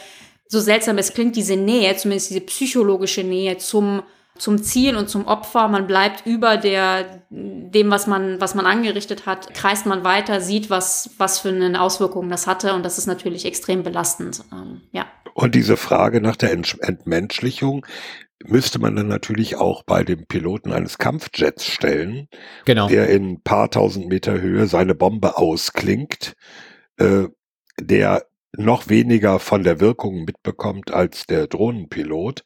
so seltsam es klingt, diese Nähe, zumindest diese psychologische Nähe zum zum Ziel und zum Opfer. Man bleibt über der, dem, was man, was man angerichtet hat, kreist man weiter, sieht, was, was für eine Auswirkung das hatte. Und das ist natürlich extrem belastend. Ähm, ja. Und diese Frage nach der Entsch- Entmenschlichung müsste man dann natürlich auch bei dem Piloten eines Kampfjets stellen, Genau. der in ein paar tausend Meter Höhe seine Bombe ausklingt, äh, der noch weniger von der Wirkung mitbekommt als der Drohnenpilot.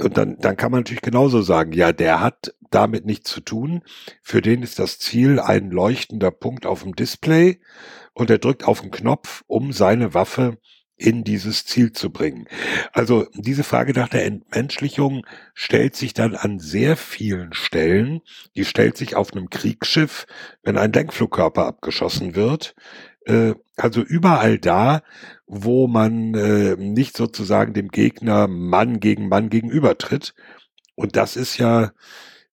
Und dann, dann kann man natürlich genauso sagen, ja, der hat damit nichts zu tun. Für den ist das Ziel ein leuchtender Punkt auf dem Display und er drückt auf den Knopf, um seine Waffe in dieses Ziel zu bringen. Also diese Frage nach der Entmenschlichung stellt sich dann an sehr vielen Stellen. Die stellt sich auf einem Kriegsschiff, wenn ein Lenkflugkörper abgeschossen wird. Äh, Also überall da, wo man äh, nicht sozusagen dem Gegner Mann gegen Mann gegenübertritt. Und das ist ja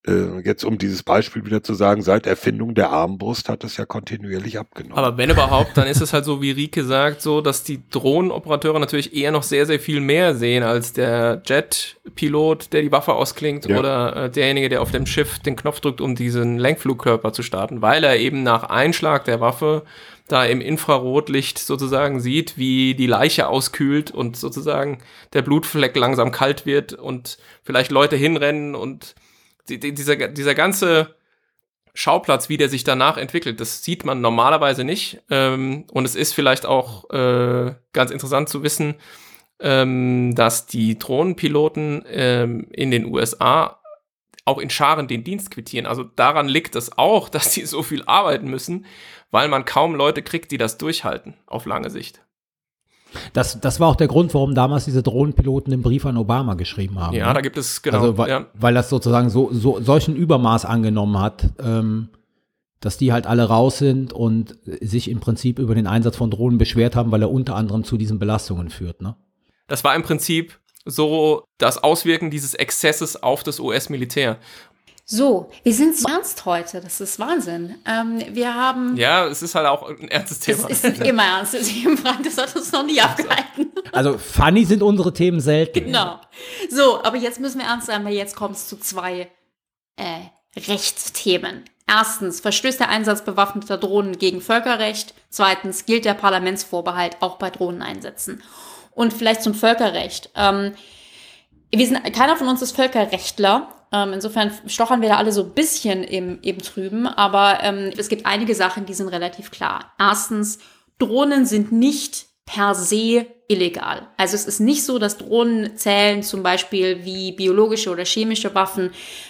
äh, jetzt, um dieses Beispiel wieder zu sagen, seit Erfindung der Armbrust hat es ja kontinuierlich abgenommen. Aber wenn überhaupt, dann ist es halt so, wie Rike sagt, so, dass die Drohnenoperateure natürlich eher noch sehr, sehr viel mehr sehen als der Jet-Pilot, der die Waffe ausklingt Ja. oder äh, derjenige, der auf dem Schiff den Knopf drückt, um diesen Lenkflugkörper zu starten, weil er eben nach Einschlag der Waffe da im Infrarotlicht sozusagen sieht, wie die Leiche auskühlt und sozusagen der Blutfleck langsam kalt wird und vielleicht Leute hinrennen und die, die, dieser, dieser ganze Schauplatz, wie der sich danach entwickelt, das sieht man normalerweise nicht. Ähm, und es ist vielleicht auch äh, ganz interessant zu wissen, ähm, dass die Drohnenpiloten ähm, in den USA auch in Scharen den Dienst quittieren. Also daran liegt es auch, dass die so viel arbeiten müssen, weil man kaum Leute kriegt, die das durchhalten auf lange Sicht. Das, das war auch der Grund, warum damals diese Drohnenpiloten den Brief an Obama geschrieben haben. Ja, ne? da gibt es genau. also, weil, ja. weil das sozusagen so, so solchen Übermaß angenommen hat, ähm, dass die halt alle raus sind und sich im Prinzip über den Einsatz von Drohnen beschwert haben, weil er unter anderem zu diesen Belastungen führt. Ne? Das war im Prinzip so das Auswirken dieses Exzesses auf das US-Militär. So, wir sind so ernst heute. Das ist Wahnsinn. Ähm, wir haben. Ja, es ist halt auch ein ernstes Es Thema. ist nicht immer ernst. Das das hat uns noch nie abgehalten. Also funny sind unsere Themen selten. Genau. So, aber jetzt müssen wir ernst sein, weil jetzt kommt es zu zwei äh, Rechtsthemen. Erstens, verstößt der Einsatz bewaffneter Drohnen gegen Völkerrecht? Zweitens, gilt der Parlamentsvorbehalt auch bei Drohneneinsätzen? Und vielleicht zum Völkerrecht. Ähm, wir sind, keiner von uns ist Völkerrechtler. Ähm, insofern stochern wir da alle so ein bisschen im, im Trüben. Aber ähm, es gibt einige Sachen, die sind relativ klar. Erstens, Drohnen sind nicht per se illegal. Also es ist nicht so, dass Drohnen zählen zum Beispiel wie biologische oder chemische Waffen,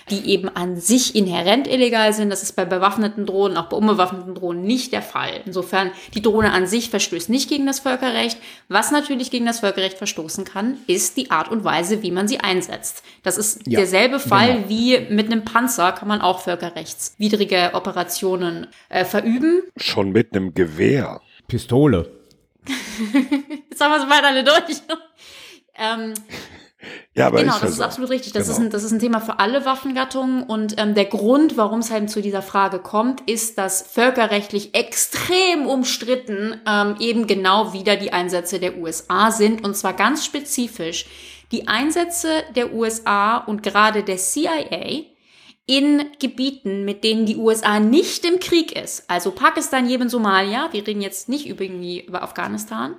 die eben an sich inhärent illegal sind. Das ist bei bewaffneten Drohnen, auch bei unbewaffneten Drohnen nicht der Fall. Insofern, die Drohne an sich verstößt nicht gegen das Völkerrecht. Was natürlich gegen das Völkerrecht verstoßen kann, ist die Art und Weise, wie man sie einsetzt. Das ist Ja, derselbe Fall genau. wie mit einem Panzer kann man auch völkerrechtswidrige Operationen äh, verüben. Schon mit einem Gewehr. Pistole. Jetzt haben wir es beide alle durch. ähm, Ja, aber genau, ist das ist so. absolut richtig. Das, ist Genau. ein, das ist ein Thema für alle Waffengattungen. Und ähm, der Grund, warum es halt zu dieser Frage kommt, ist, dass völkerrechtlich extrem umstritten ähm, eben genau wieder die Einsätze der USA sind. Und zwar ganz spezifisch die Einsätze der USA und gerade der CIA in Gebieten, mit denen die USA nicht im Krieg ist, also Pakistan, Jemen, Somalia, wir reden jetzt nicht irgendwie über Afghanistan,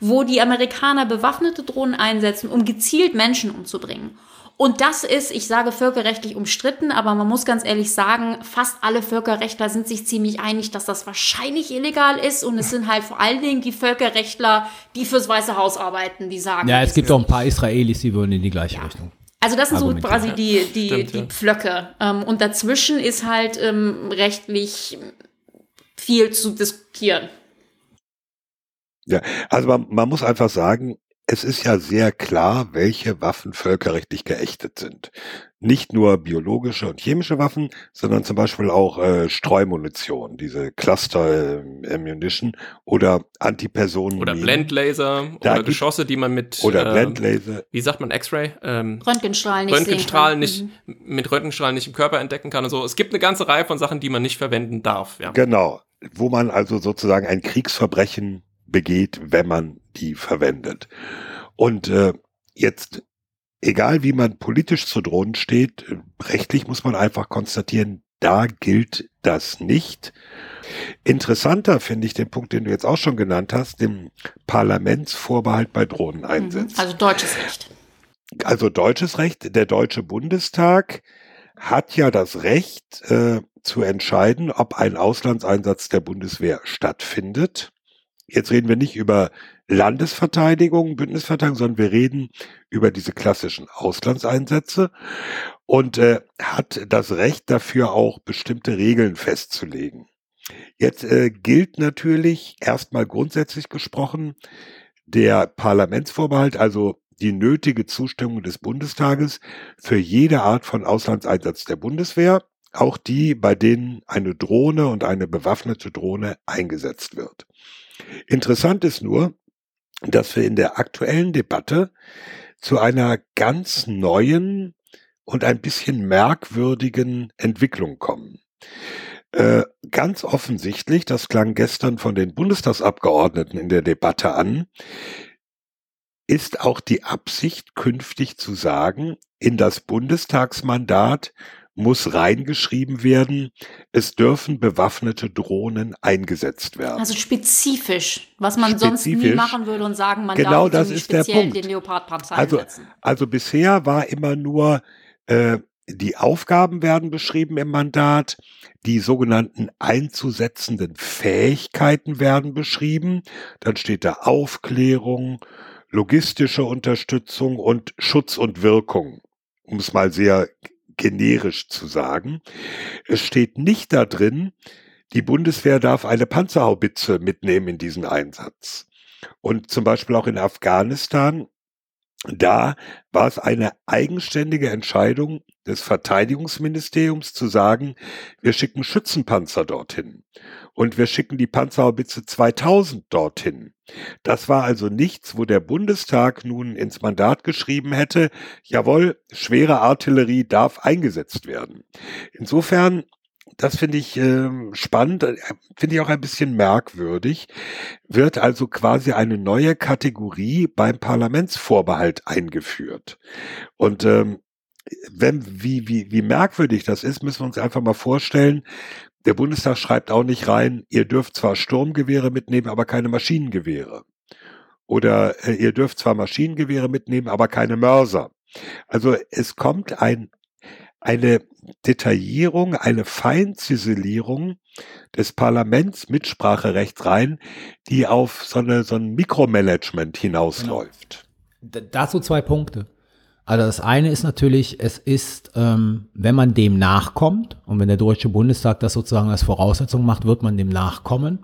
wo die Amerikaner bewaffnete Drohnen einsetzen, um gezielt Menschen umzubringen. Und das ist, ich sage völkerrechtlich umstritten, aber man muss ganz ehrlich sagen, fast alle Völkerrechtler sind sich ziemlich einig, dass das wahrscheinlich illegal ist. Und es sind halt vor allen Dingen die Völkerrechtler, die fürs Weiße Haus arbeiten, die sagen. Ja, es gibt auch ein paar Israelis, die würden in die gleiche Richtung. Also das sind so quasi die, die, Stimmt, die ja. Pflöcke. Ähm, und dazwischen ist halt ähm, rechtlich viel zu diskutieren. Ja, also man, man muss einfach sagen, es ist ja sehr klar, welche Waffen völkerrechtlich geächtet sind. Nicht nur biologische und chemische Waffen, sondern zum Beispiel auch äh, Streumunition, diese Cluster äh, Ammunition oder Antipersonen Oder Blendlaser Da oder Geschosse, die man mit oder äh, Blendlaser. wie sagt man, X-Ray? Ähm, Röntgenstrahlen nicht Röntgenstrahlen nicht, mit Röntgenstrahlen nicht im Körper entdecken kann und so. Es gibt eine ganze Reihe von Sachen, die man nicht verwenden darf. Ja. Genau, wo man also sozusagen ein Kriegsverbrechen begeht, wenn man die verwendet. Und äh, jetzt, egal wie man politisch zu Drohnen steht, rechtlich muss man einfach konstatieren, da gilt das nicht. Interessanter finde ich den Punkt, den du jetzt auch schon genannt hast, dem Parlamentsvorbehalt bei kann. Mhm. Drohneneinsätzen. Also deutsches Recht. Also deutsches Recht, der Deutsche Bundestag hat ja das Recht äh, zu entscheiden, ob ein Auslandseinsatz der Bundeswehr stattfindet. Jetzt reden wir nicht über Landesverteidigung, Bündnisverteidigung, sondern wir reden über diese klassischen Auslandseinsätze und äh, hat das Recht dafür auch bestimmte Regeln festzulegen. Jetzt äh, gilt natürlich erstmal grundsätzlich gesprochen der Parlamentsvorbehalt, also die nötige Zustimmung des Bundestages für jede Art von Auslandseinsatz der Bundeswehr, auch die, bei denen eine Drohne und eine bewaffnete Drohne eingesetzt wird. Interessant ist nur, dass wir in der aktuellen Debatte zu einer ganz neuen und ein bisschen merkwürdigen Entwicklung kommen. Äh, ganz offensichtlich, das klang gestern von den Bundestagsabgeordneten in der Debatte an, ist auch die Absicht, künftig zu sagen, in das Bundestagsmandat muss reingeschrieben werden, es dürfen bewaffnete Drohnen eingesetzt werden. Also spezifisch, was man sonst nie Spezifisch. machen würde und sagen, man Genau darf das ist der speziell Punkt. den Leopardpanzer Also, einsetzen. also bisher war immer nur, äh, die Aufgaben werden beschrieben im Mandat, die sogenannten einzusetzenden Fähigkeiten werden beschrieben, dann steht da Aufklärung, logistische Unterstützung und Schutz und Wirkung, um es mal sehr generisch zu sagen. Es steht nicht da drin, die Bundeswehr darf eine Panzerhaubitze mitnehmen in diesen Einsatz. Und zum Beispiel auch in Afghanistan, da war es eine eigenständige Entscheidung des Verteidigungsministeriums zu sagen, wir schicken Schützenpanzer dorthin und wir schicken die Panzerhaubitze 2000 dorthin. Das war also nichts, wo der Bundestag nun ins Mandat geschrieben hätte, jawohl, schwere Artillerie darf eingesetzt werden. Insofern, das finde ich ähm, spannend, äh, finde ich auch ein bisschen merkwürdig, wird also quasi eine neue Kategorie beim Parlamentsvorbehalt eingeführt. Und ähm, wenn, wie, wie, wie merkwürdig das ist, müssen wir uns einfach mal vorstellen, der Bundestag schreibt auch nicht rein, ihr dürft zwar Sturmgewehre mitnehmen, aber keine Maschinengewehre. Oder äh, ihr dürft zwar Maschinengewehre mitnehmen, aber keine Mörser. Also es kommt ein, eine Detaillierung, eine Feinziselierung des Parlaments Mitspracherecht rein, die auf so, eine, so ein Mikromanagement hinausläuft. D- Dazu zwei Punkte. Also das eine ist natürlich, es ist, ähm, wenn man dem nachkommt und wenn der Deutsche Bundestag das sozusagen als Voraussetzung macht, wird man dem nachkommen,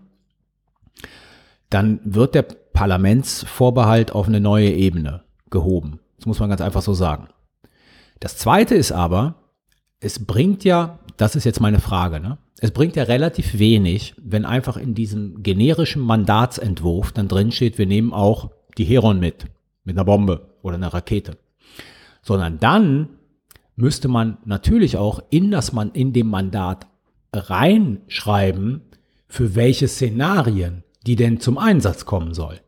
dann wird der Parlamentsvorbehalt auf eine neue Ebene gehoben. Das muss man ganz einfach so sagen. Das zweite ist aber, es bringt ja, das ist jetzt meine Frage, ne? Es bringt ja relativ wenig, wenn einfach in diesem generischen Mandatsentwurf dann drin steht, wir nehmen auch die Heron mit, mit einer Bombe oder einer Rakete. Sondern dann müsste man natürlich auch in das man in dem Mandat reinschreiben, für welche Szenarien die denn zum Einsatz kommen soll.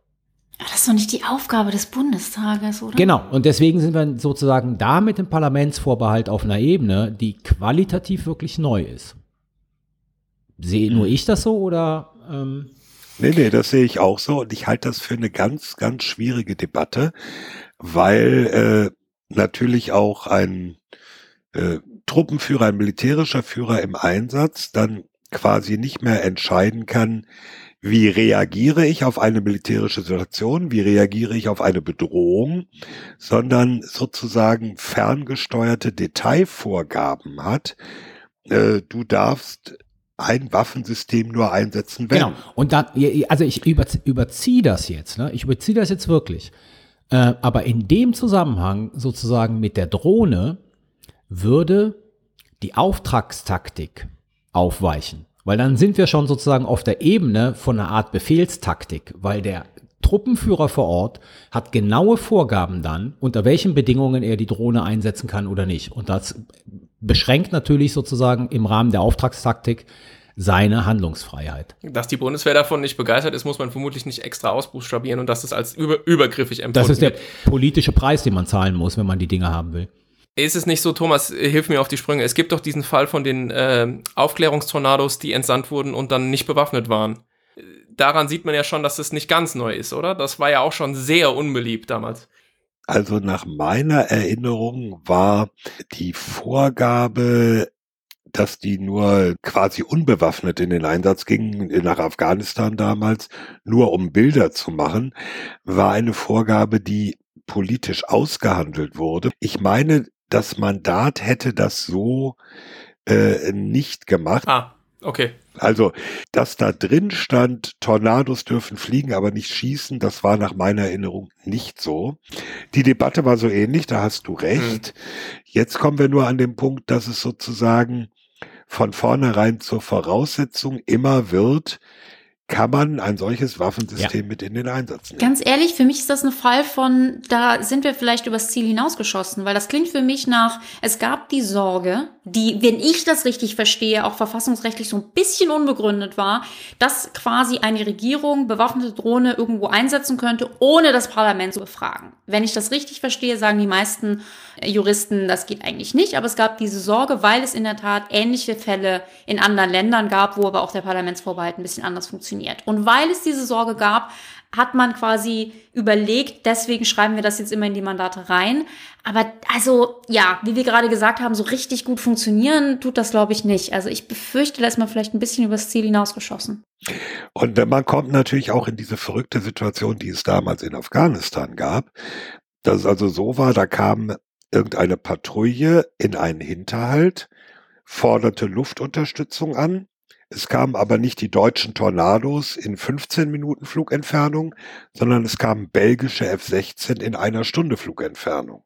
Aber Das ist doch nicht die Aufgabe des Bundestages, oder? Genau, und deswegen sind wir sozusagen da mit dem Parlamentsvorbehalt auf einer Ebene, die qualitativ wirklich neu ist. Sehe nur ich das so oder? Ähm, Nee, nee, das sehe ich auch so und ich halte das für eine ganz, ganz schwierige Debatte, weil äh, natürlich auch ein äh, Truppenführer, ein militärischer Führer im Einsatz dann quasi nicht mehr entscheiden kann, wie reagiere ich auf eine militärische Situation, wie reagiere ich auf eine Bedrohung, sondern sozusagen ferngesteuerte Detailvorgaben hat. Äh, du darfst ein Waffensystem nur einsetzen, wenn. Genau. Und dann, also ich überzie- überziehe das jetzt, ne? Ich überziehe das jetzt wirklich. Äh, aber in dem Zusammenhang sozusagen mit der Drohne würde die Auftragstaktik aufweichen. Weil dann sind wir schon sozusagen auf der Ebene von einer Art Befehlstaktik, weil der Truppenführer vor Ort hat genaue Vorgaben dann, unter welchen Bedingungen er die Drohne einsetzen kann oder nicht. Und das beschränkt natürlich sozusagen im Rahmen der Auftragstaktik seine Handlungsfreiheit. Dass die Bundeswehr davon nicht begeistert ist, muss man vermutlich nicht extra ausbuchstabieren und dass das als über, übergriffig empfunden Das ist der wird. politische Preis, den man zahlen muss, wenn man die Dinge haben will. Ist es nicht so, Thomas, hilf mir auf die Sprünge. Es gibt doch diesen Fall von den äh, Aufklärungstornados, die entsandt wurden und dann nicht bewaffnet waren. Daran sieht man ja schon, dass das nicht ganz neu ist, oder? Das war ja auch schon sehr unbeliebt damals. Also nach meiner Erinnerung war die Vorgabe, dass die nur quasi unbewaffnet in den Einsatz gingen, nach Afghanistan damals, nur um Bilder zu machen, war eine Vorgabe, die politisch ausgehandelt wurde. Ich meine, das Mandat hätte das so äh, nicht gemacht. Ah, okay. Also, dass da drin stand, Tornados dürfen fliegen, aber nicht schießen, das war nach meiner Erinnerung nicht so. Die Debatte war so ähnlich, da hast du recht. Jetzt kommen wir nur an den Punkt, dass es sozusagen von vornherein zur Voraussetzung immer wird, kann man ein solches Waffensystem mit in den Einsatz nehmen. Ganz ehrlich, für mich ist das ein Fall von, da sind wir vielleicht übers Ziel hinausgeschossen, weil das klingt für mich nach, es gab die Sorge, die, wenn ich das richtig verstehe, auch verfassungsrechtlich so ein bisschen unbegründet war, dass quasi eine Regierung bewaffnete Drohne irgendwo einsetzen könnte, ohne das Parlament zu befragen. Wenn ich das richtig verstehe, sagen die meisten äh, Juristen, das geht eigentlich nicht, aber es gab diese Sorge, weil es in der Tat ähnliche Fälle in anderen Ländern gab, wo aber auch der Parlamentsvorbehalt ein bisschen anders funktioniert. Und weil es diese Sorge gab, hat man quasi überlegt, deswegen schreiben wir das jetzt immer in die Mandate rein. Aber also, ja, wie wir gerade gesagt haben, so richtig gut funktionieren tut das, glaube ich, nicht. Also ich befürchte, da ist man vielleicht ein bisschen übers Ziel hinausgeschossen. Und man kommt natürlich auch in diese verrückte Situation, die es damals in Afghanistan gab, dass es also so war, da kam irgendeine Patrouille in einen Hinterhalt, forderte Luftunterstützung an. Es kamen aber nicht die deutschen Tornados in 15 Minuten Flugentfernung, sondern es kamen belgische F-16 in einer Stunde Flugentfernung.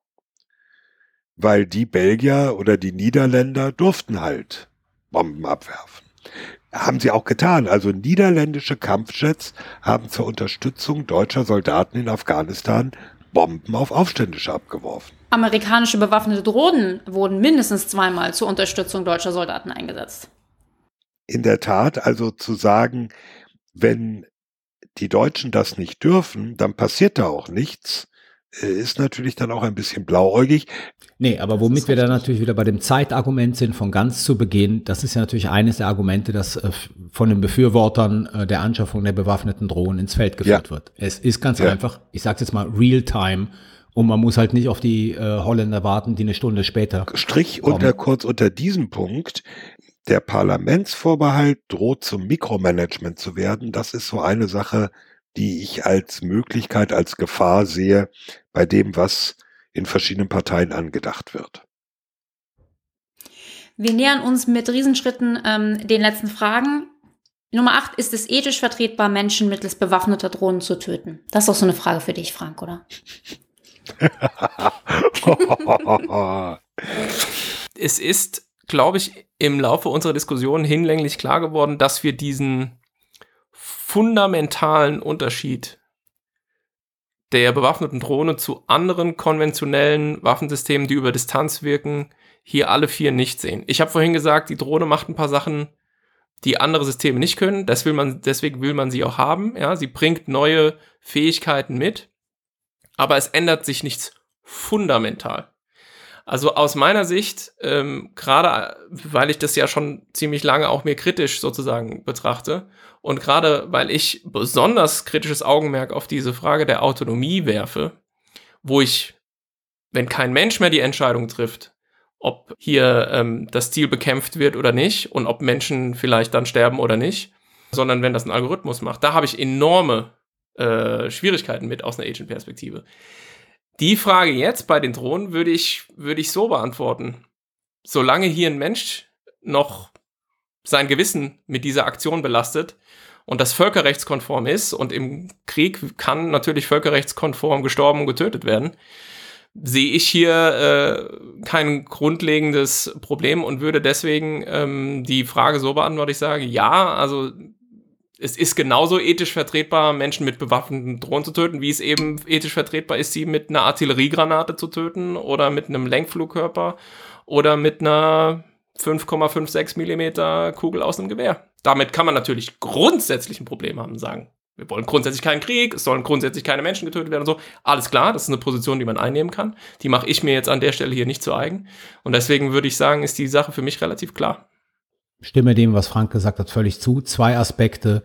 Weil die Belgier oder die Niederländer durften halt Bomben abwerfen. Haben sie auch getan. Also niederländische Kampfjets haben zur Unterstützung deutscher Soldaten in Afghanistan Bomben auf Aufständische abgeworfen. Amerikanische bewaffnete Drohnen wurden mindestens zweimal zur Unterstützung deutscher Soldaten eingesetzt. In der Tat, also zu sagen, wenn die Deutschen das nicht dürfen, dann passiert da auch nichts, äh, ist natürlich dann auch ein bisschen blauäugig. Nee, aber womit wir dann natürlich wieder bei dem Zeitargument sind von ganz zu Beginn, das ist ja natürlich eines der Argumente, das äh, von den Befürwortern äh, der Anschaffung der bewaffneten Drohnen ins Feld geführt Ja. wird. Es ist ganz Ja. einfach, ich sage jetzt mal real-time Und man muss halt nicht auf die äh, Holländer warten, die eine Stunde später. Strich kommen. unter kurz unter diesem Punkt. Der Parlamentsvorbehalt droht zum Mikromanagement zu werden. Das ist so eine Sache, die ich als Möglichkeit, als Gefahr sehe bei dem, was in verschiedenen Parteien angedacht wird. Wir nähern uns mit Riesenschritten ähm, den letzten Fragen. Nummer 8, ist es ethisch vertretbar, Menschen mittels bewaffneter Drohnen zu töten? Das ist doch so eine Frage für dich, Frank, oder? es ist, glaube ich, im Laufe unserer Diskussion hinlänglich klar geworden, dass wir diesen fundamentalen Unterschied der bewaffneten Drohne zu anderen konventionellen Waffensystemen, die über Distanz wirken, hier alle vier nicht sehen. Ich habe vorhin gesagt, die Drohne macht ein paar Sachen, die andere Systeme nicht können. Das will man, deswegen will man sie auch haben. Ja, sie bringt neue Fähigkeiten mit, aber es ändert sich nichts fundamental. Also aus meiner Sicht, ähm, gerade weil ich das ja schon ziemlich lange auch mir kritisch sozusagen betrachte und gerade weil ich besonders kritisches Augenmerk auf diese Frage der Autonomie werfe, wo ich, wenn kein Mensch mehr die Entscheidung trifft, ob hier ähm, das Ziel bekämpft wird oder nicht und ob Menschen vielleicht dann sterben oder nicht, sondern wenn das ein Algorithmus macht. Da habe ich enorme äh, Schwierigkeiten mit aus einer Agent-Perspektive. Die Frage jetzt bei den Drohnen würde ich, würde ich so beantworten. Solange hier ein Mensch noch sein Gewissen mit dieser Aktion belastet und das völkerrechtskonform ist und im Krieg kann natürlich völkerrechtskonform gestorben und getötet werden, sehe ich hier äh, kein grundlegendes Problem und würde deswegen ähm, die Frage so beantworten, ich sage, ja, also es ist genauso ethisch vertretbar, Menschen mit bewaffneten Drohnen zu töten, wie es eben ethisch vertretbar ist, sie mit einer Artilleriegranate zu töten oder mit einem Lenkflugkörper oder mit einer 5,56 Millimeter Kugel aus einem Gewehr. Damit kann man natürlich grundsätzlich ein Problem haben, sagen, wir wollen grundsätzlich keinen Krieg, es sollen grundsätzlich keine Menschen getötet werden und so. Alles klar, das ist eine Position, die man einnehmen kann. Die mache ich mir jetzt an der Stelle hier nicht zu eigen. Und deswegen würde ich sagen, ist die Sache für mich relativ klar. Stimme dem, was Frank gesagt hat, völlig zu. Zwei Aspekte,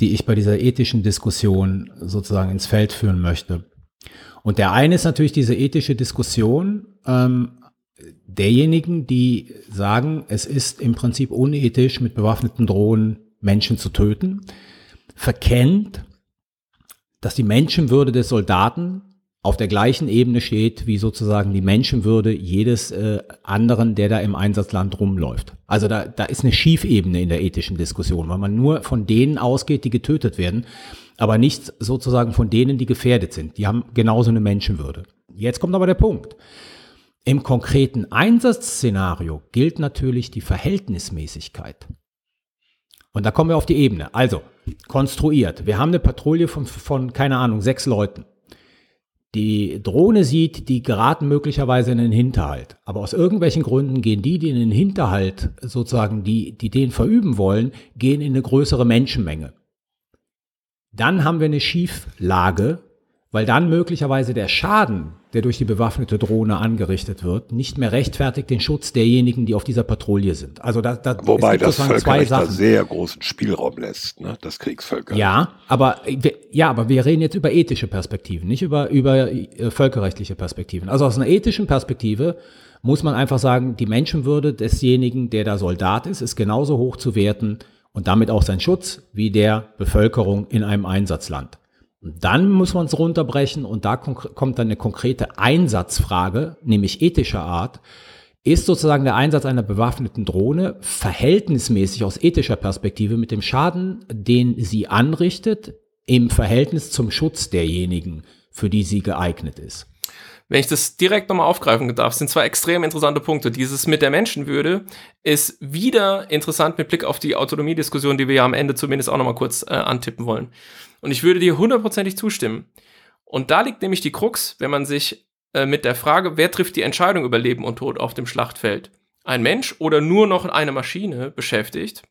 die ich bei dieser ethischen Diskussion sozusagen ins Feld führen möchte. Und der eine ist natürlich diese ethische Diskussion ähm, derjenigen, die sagen, es ist im Prinzip unethisch, mit bewaffneten Drohnen Menschen zu töten verkennt, dass die Menschenwürde des Soldaten auf der gleichen Ebene steht wie sozusagen die Menschenwürde jedes äh, anderen, der da im Einsatzland rumläuft. Also da, da ist eine Schiefebene in der ethischen Diskussion, weil man nur von denen ausgeht, die getötet werden, aber nicht sozusagen von denen, die gefährdet sind. Die haben genauso eine Menschenwürde. Jetzt kommt aber der Punkt. Im konkreten Einsatzszenario gilt natürlich die Verhältnismäßigkeit. Und da kommen wir auf die Ebene. Also, konstruiert. Wir haben eine Patrouille von, von, keine Ahnung, sechs Leuten. Die Drohne sieht, die geraten möglicherweise in den Hinterhalt. Aber aus irgendwelchen Gründen gehen die, die in den Hinterhalt sozusagen, die, die den verüben wollen, gehen in eine größere Menschenmenge. Dann haben wir eine Schieflage, weil dann möglicherweise der Schaden, der durch die bewaffnete Drohne angerichtet wird, nicht mehr rechtfertigt den Schutz derjenigen, die auf dieser Patrouille sind. Also da, da Wobei das Völkerrecht da sehr großen Spielraum lässt, ne? das Kriegsvölkerrecht. Ja, aber ja, aber wir reden jetzt über ethische Perspektiven, nicht über über äh, völkerrechtliche Perspektiven. Also aus einer ethischen Perspektive muss man einfach sagen, die Menschenwürde desjenigen, der da Soldat ist, ist genauso hoch zu werten und damit auch sein Schutz wie der Bevölkerung in einem Einsatzland. Dann muss man es runterbrechen und da kommt dann eine konkrete Einsatzfrage, nämlich ethischer Art. Ist sozusagen der Einsatz einer bewaffneten Drohne verhältnismäßig aus ethischer Perspektive mit dem Schaden, den sie anrichtet, im Verhältnis zum Schutz derjenigen, für die sie geeignet ist? Wenn ich das direkt nochmal aufgreifen darf, sind zwei extrem interessante Punkte. Dieses mit der Menschenwürde ist wieder interessant mit Blick auf die Autonomiediskussion, die wir ja am Ende zumindest auch nochmal kurz äh, antippen wollen. Und ich würde dir hundertprozentig zustimmen. Und da liegt nämlich die Krux, wenn man sich äh, mit der Frage, wer trifft die Entscheidung über Leben und Tod auf dem Schlachtfeld, ein Mensch oder nur noch eine Maschine beschäftigt,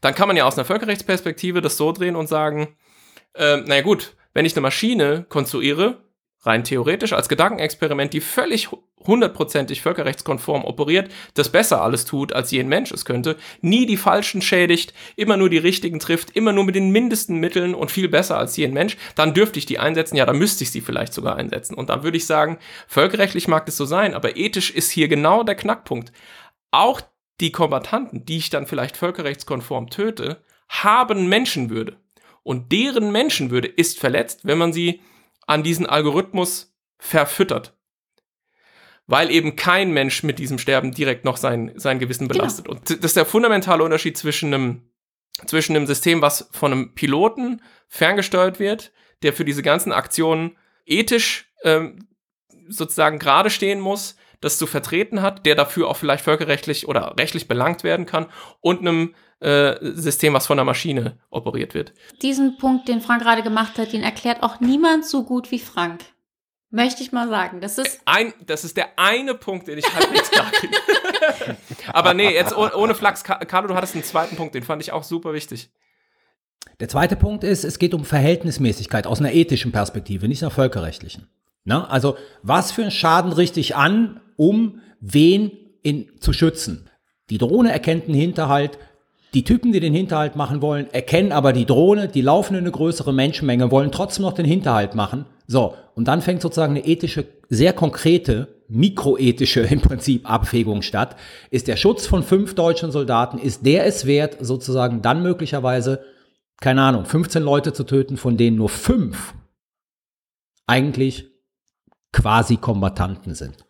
dann kann man ja aus einer Völkerrechtsperspektive das so drehen und sagen, äh, naja gut, wenn ich eine Maschine konstruiere, rein theoretisch als Gedankenexperiment, die völlig hundertprozentig völkerrechtskonform operiert, das besser alles tut, als jeden Mensch es könnte, nie die Falschen schädigt, immer nur die Richtigen trifft, immer nur mit den mindesten Mitteln und viel besser als jeden Mensch, dann dürfte ich die einsetzen, ja, dann müsste ich sie vielleicht sogar einsetzen. Und dann würde ich sagen, völkerrechtlich mag das so sein, aber ethisch ist hier genau der Knackpunkt. Auch die Kombatanten, die ich dann vielleicht völkerrechtskonform töte, haben Menschenwürde. Und deren Menschenwürde ist verletzt, wenn man sie an diesen Algorithmus verfüttert. Weil eben kein Mensch mit diesem Sterben direkt noch sein, sein Gewissen genau. belastet. Genau. Und das ist der fundamentale Unterschied zwischen einem, zwischen einem System, was von einem Piloten ferngesteuert wird, der für diese ganzen Aktionen ethisch ähm, sozusagen gerade stehen muss, das zu vertreten hat, der dafür auch vielleicht völkerrechtlich oder rechtlich belangt werden kann, und einem äh, System, was von der Maschine operiert wird. Diesen Punkt, den Frank gerade gemacht hat, den erklärt auch niemand so gut wie Frank. Möchte ich mal sagen. Das ist. Ein, das ist der eine Punkt, den ich halbwegs klar kriege. Aber nee, jetzt ohne Flachs. Carlo, du hattest einen zweiten Punkt, den fand ich auch super wichtig. Der zweite Punkt ist, es geht um Verhältnismäßigkeit aus einer ethischen Perspektive, nicht einer völkerrechtlichen. Na, also, was für einen Schaden richte ich an, um wen in, zu schützen? Die Drohne erkennt einen Hinterhalt, die Typen, die den Hinterhalt machen wollen, erkennen aber die Drohne, die laufen in eine größere Menschenmenge, wollen trotzdem noch den Hinterhalt machen. So, und dann fängt sozusagen eine ethische, sehr konkrete, mikroethische im Prinzip Abwägung statt. Ist der Schutz von fünf deutschen Soldaten, ist der es wert, sozusagen dann möglicherweise, keine Ahnung, 15 Leute zu töten, von denen nur fünf eigentlich quasi Kombattanten sind?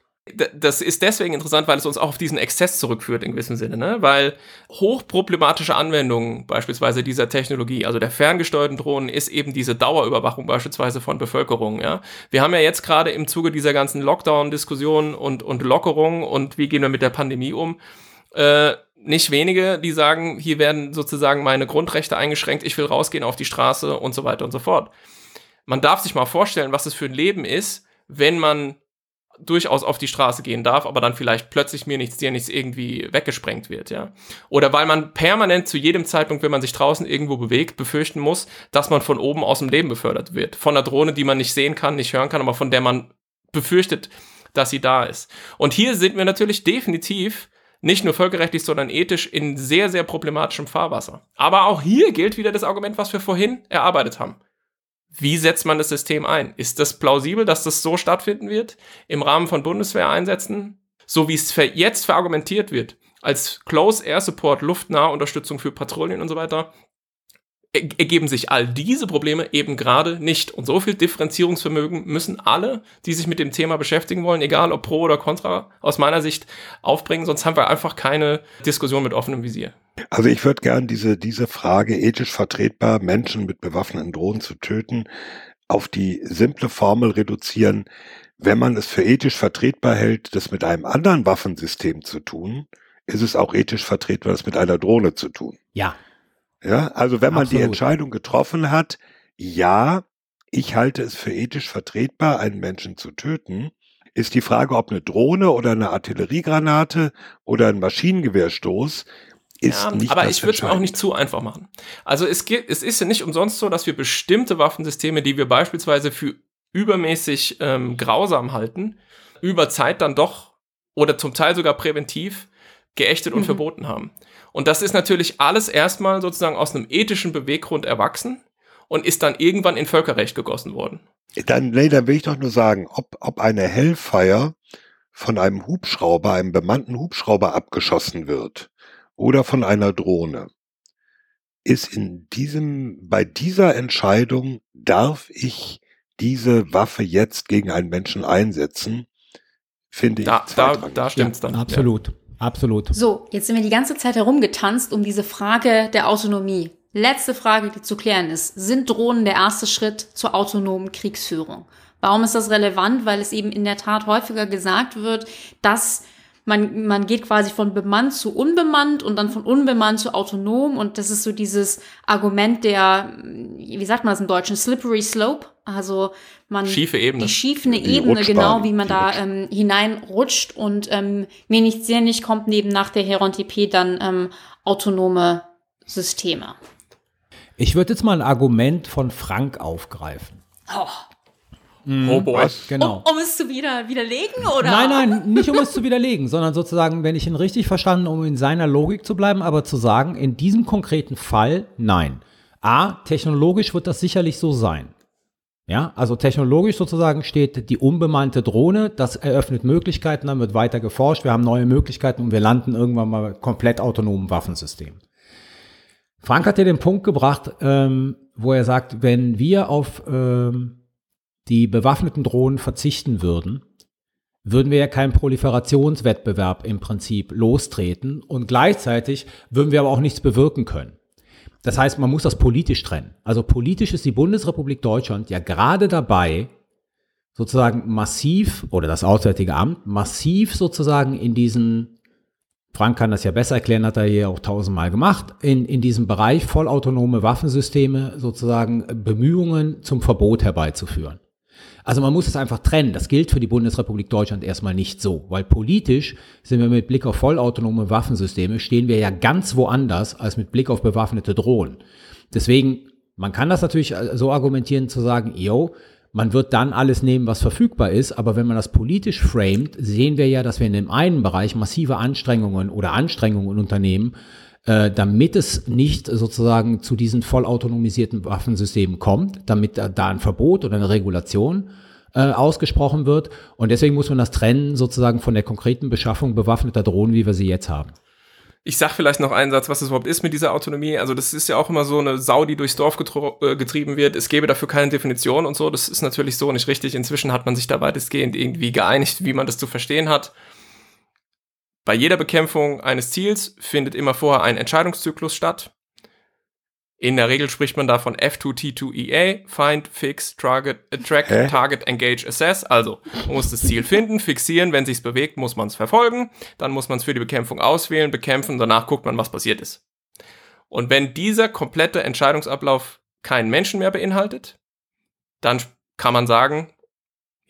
Das ist deswegen interessant, weil es uns auch auf diesen Exzess zurückführt in gewissem Sinne, ne? weil hochproblematische Anwendungen beispielsweise dieser Technologie, also der ferngesteuerten Drohnen, ist eben diese Dauerüberwachung beispielsweise von Bevölkerung. Ja? Wir haben ja jetzt gerade im Zuge dieser ganzen Lockdown-Diskussionen und, und Lockerungen und wie gehen wir mit der Pandemie um, äh, nicht wenige, die sagen, hier werden sozusagen meine Grundrechte eingeschränkt, ich will rausgehen auf die Straße und so weiter und so fort. Man darf sich mal vorstellen, was es für ein Leben ist, wenn man durchaus auf die Straße gehen darf, aber dann vielleicht plötzlich mir nichts, dir nichts irgendwie weggesprengt wird, ja. Oder weil man permanent zu jedem Zeitpunkt, wenn man sich draußen irgendwo bewegt, befürchten muss, dass man von oben aus dem Leben befördert wird. Von einer Drohne, die man nicht sehen kann, nicht hören kann, aber von der man befürchtet, dass sie da ist. Und hier sind wir natürlich definitiv nicht nur völkerrechtlich, sondern ethisch in sehr, sehr problematischem Fahrwasser. Aber auch hier gilt wieder das Argument, was wir vorhin erarbeitet haben. Wie setzt man das System ein? Ist das plausibel, dass das so stattfinden wird im Rahmen von Bundeswehreinsätzen? So wie es jetzt verargumentiert wird, als Close Air Support, luftnahe Unterstützung für Patrouillen und so weiter, ergeben sich all diese Probleme eben gerade nicht. Und so viel Differenzierungsvermögen müssen alle, die sich mit dem Thema beschäftigen wollen, egal ob pro oder contra, aus meiner Sicht aufbringen, sonst haben wir einfach keine Diskussion mit offenem Visier. Also ich würde gern diese, diese Frage, ethisch vertretbar, Menschen mit bewaffneten Drohnen zu töten, auf die simple Formel reduzieren, wenn man es für ethisch vertretbar hält, das mit einem anderen Waffensystem zu tun, ist es auch ethisch vertretbar, das mit einer Drohne zu tun. Ja, ja, also wenn man Absolut. die Entscheidung getroffen hat, ja, ich halte es für ethisch vertretbar, einen Menschen zu töten, ist die Frage, ob eine Drohne oder eine Artilleriegranate oder ein Maschinengewehrstoß ist ja, nicht aber ich würde es mir auch nicht zu einfach machen. Also es, geht, es ist ja nicht umsonst so, dass wir bestimmte Waffensysteme, die wir beispielsweise für übermäßig ähm, grausam halten, über Zeit dann doch oder zum Teil sogar präventiv geächtet und mhm. verboten haben. Und das ist natürlich alles erstmal sozusagen aus einem ethischen Beweggrund erwachsen und ist dann irgendwann in Völkerrecht gegossen worden. Dann, nee, dann will ich doch nur sagen, ob, ob eine Hellfire von einem Hubschrauber, einem bemannten Hubschrauber abgeschossen wird oder von einer Drohne, ist in diesem, bei dieser Entscheidung, darf ich diese Waffe jetzt gegen einen Menschen einsetzen, finde ich. Da, da, da stimmt's ja, dann. Absolut. Ja. Absolut. So, jetzt sind wir die ganze Zeit herumgetanzt um diese Frage der Autonomie. Letzte Frage, die zu klären ist. Sind Drohnen der erste Schritt zur autonomen Kriegsführung? Warum ist das relevant? Weil es eben in der Tat häufiger gesagt wird, dass man, man geht quasi von bemannt zu unbemannt und dann von unbemannt zu autonom und das ist so dieses Argument der, wie sagt man das im Deutschen, slippery slope. Also man schiefe Ebene. die schiefene die Ebene, genau, wie man da ähm, hineinrutscht und ähm, mir nicht sehr nicht kommt neben nach der Heron TP dann ähm, autonome Systeme. Ich würde jetzt mal ein Argument von Frank aufgreifen. Oh. Oh boy. Genau. Um, um es zu wieder, widerlegen oder? Nein, nein, nicht um es zu widerlegen, sondern sozusagen, wenn ich ihn richtig verstanden, um in seiner Logik zu bleiben, aber zu sagen, in diesem konkreten Fall nein. A, technologisch wird das sicherlich so sein. Ja, also technologisch sozusagen steht die unbemannte Drohne, das eröffnet Möglichkeiten, dann wird weiter geforscht, wir haben neue Möglichkeiten und wir landen irgendwann mal komplett autonomen Waffensystem. Frank hat ja den Punkt gebracht, ähm, wo er sagt, wenn wir auf ähm, die bewaffneten Drohnen verzichten würden, würden wir ja keinen Proliferationswettbewerb im Prinzip lostreten und gleichzeitig würden wir aber auch nichts bewirken können. Das heißt, man muss das politisch trennen. Also politisch ist die Bundesrepublik Deutschland ja gerade dabei, sozusagen massiv, oder das Auswärtige Amt, massiv sozusagen in diesen, Frank kann das ja besser erklären, hat er hier auch tausendmal gemacht, in, in diesem Bereich vollautonome Waffensysteme sozusagen Bemühungen zum Verbot herbeizuführen. Also man muss es einfach trennen. Das gilt für die Bundesrepublik Deutschland erstmal nicht so, weil politisch sind wir mit Blick auf vollautonome Waffensysteme, stehen wir ja ganz woanders als mit Blick auf bewaffnete Drohnen. Deswegen, man kann das natürlich so argumentieren zu sagen, yo, man wird dann alles nehmen, was verfügbar ist, aber wenn man das politisch framet, sehen wir ja, dass wir in dem einen Bereich massive Anstrengungen oder Anstrengungen unternehmen, äh, damit es nicht sozusagen zu diesen vollautonomisierten Waffensystemen kommt, damit da, ein Verbot oder eine Regulation äh, ausgesprochen wird. Und deswegen muss man das trennen sozusagen von der konkreten Beschaffung bewaffneter Drohnen, wie wir sie jetzt haben. Ich sag vielleicht noch einen Satz, was es überhaupt ist mit dieser Autonomie. Also das ist ja auch immer so eine Sau, die durchs Dorf äh, getrieben wird. Es gäbe dafür keine Definition und so. Das ist natürlich so nicht richtig. Inzwischen hat man sich da weitestgehend irgendwie geeinigt, wie man das zu verstehen hat. Bei jeder Bekämpfung eines Ziels findet immer vorher ein Entscheidungszyklus statt. In der Regel spricht man da von F2T2EA, Find, Fix, Target, Track, Hä? Target, Engage, Assess. Also, man muss das Ziel finden, fixieren, wenn sich's bewegt, muss man es verfolgen, dann muss man es für die Bekämpfung auswählen, bekämpfen, danach guckt man, was passiert ist. Und wenn dieser komplette Entscheidungsablauf keinen Menschen mehr beinhaltet, dann kann man sagen,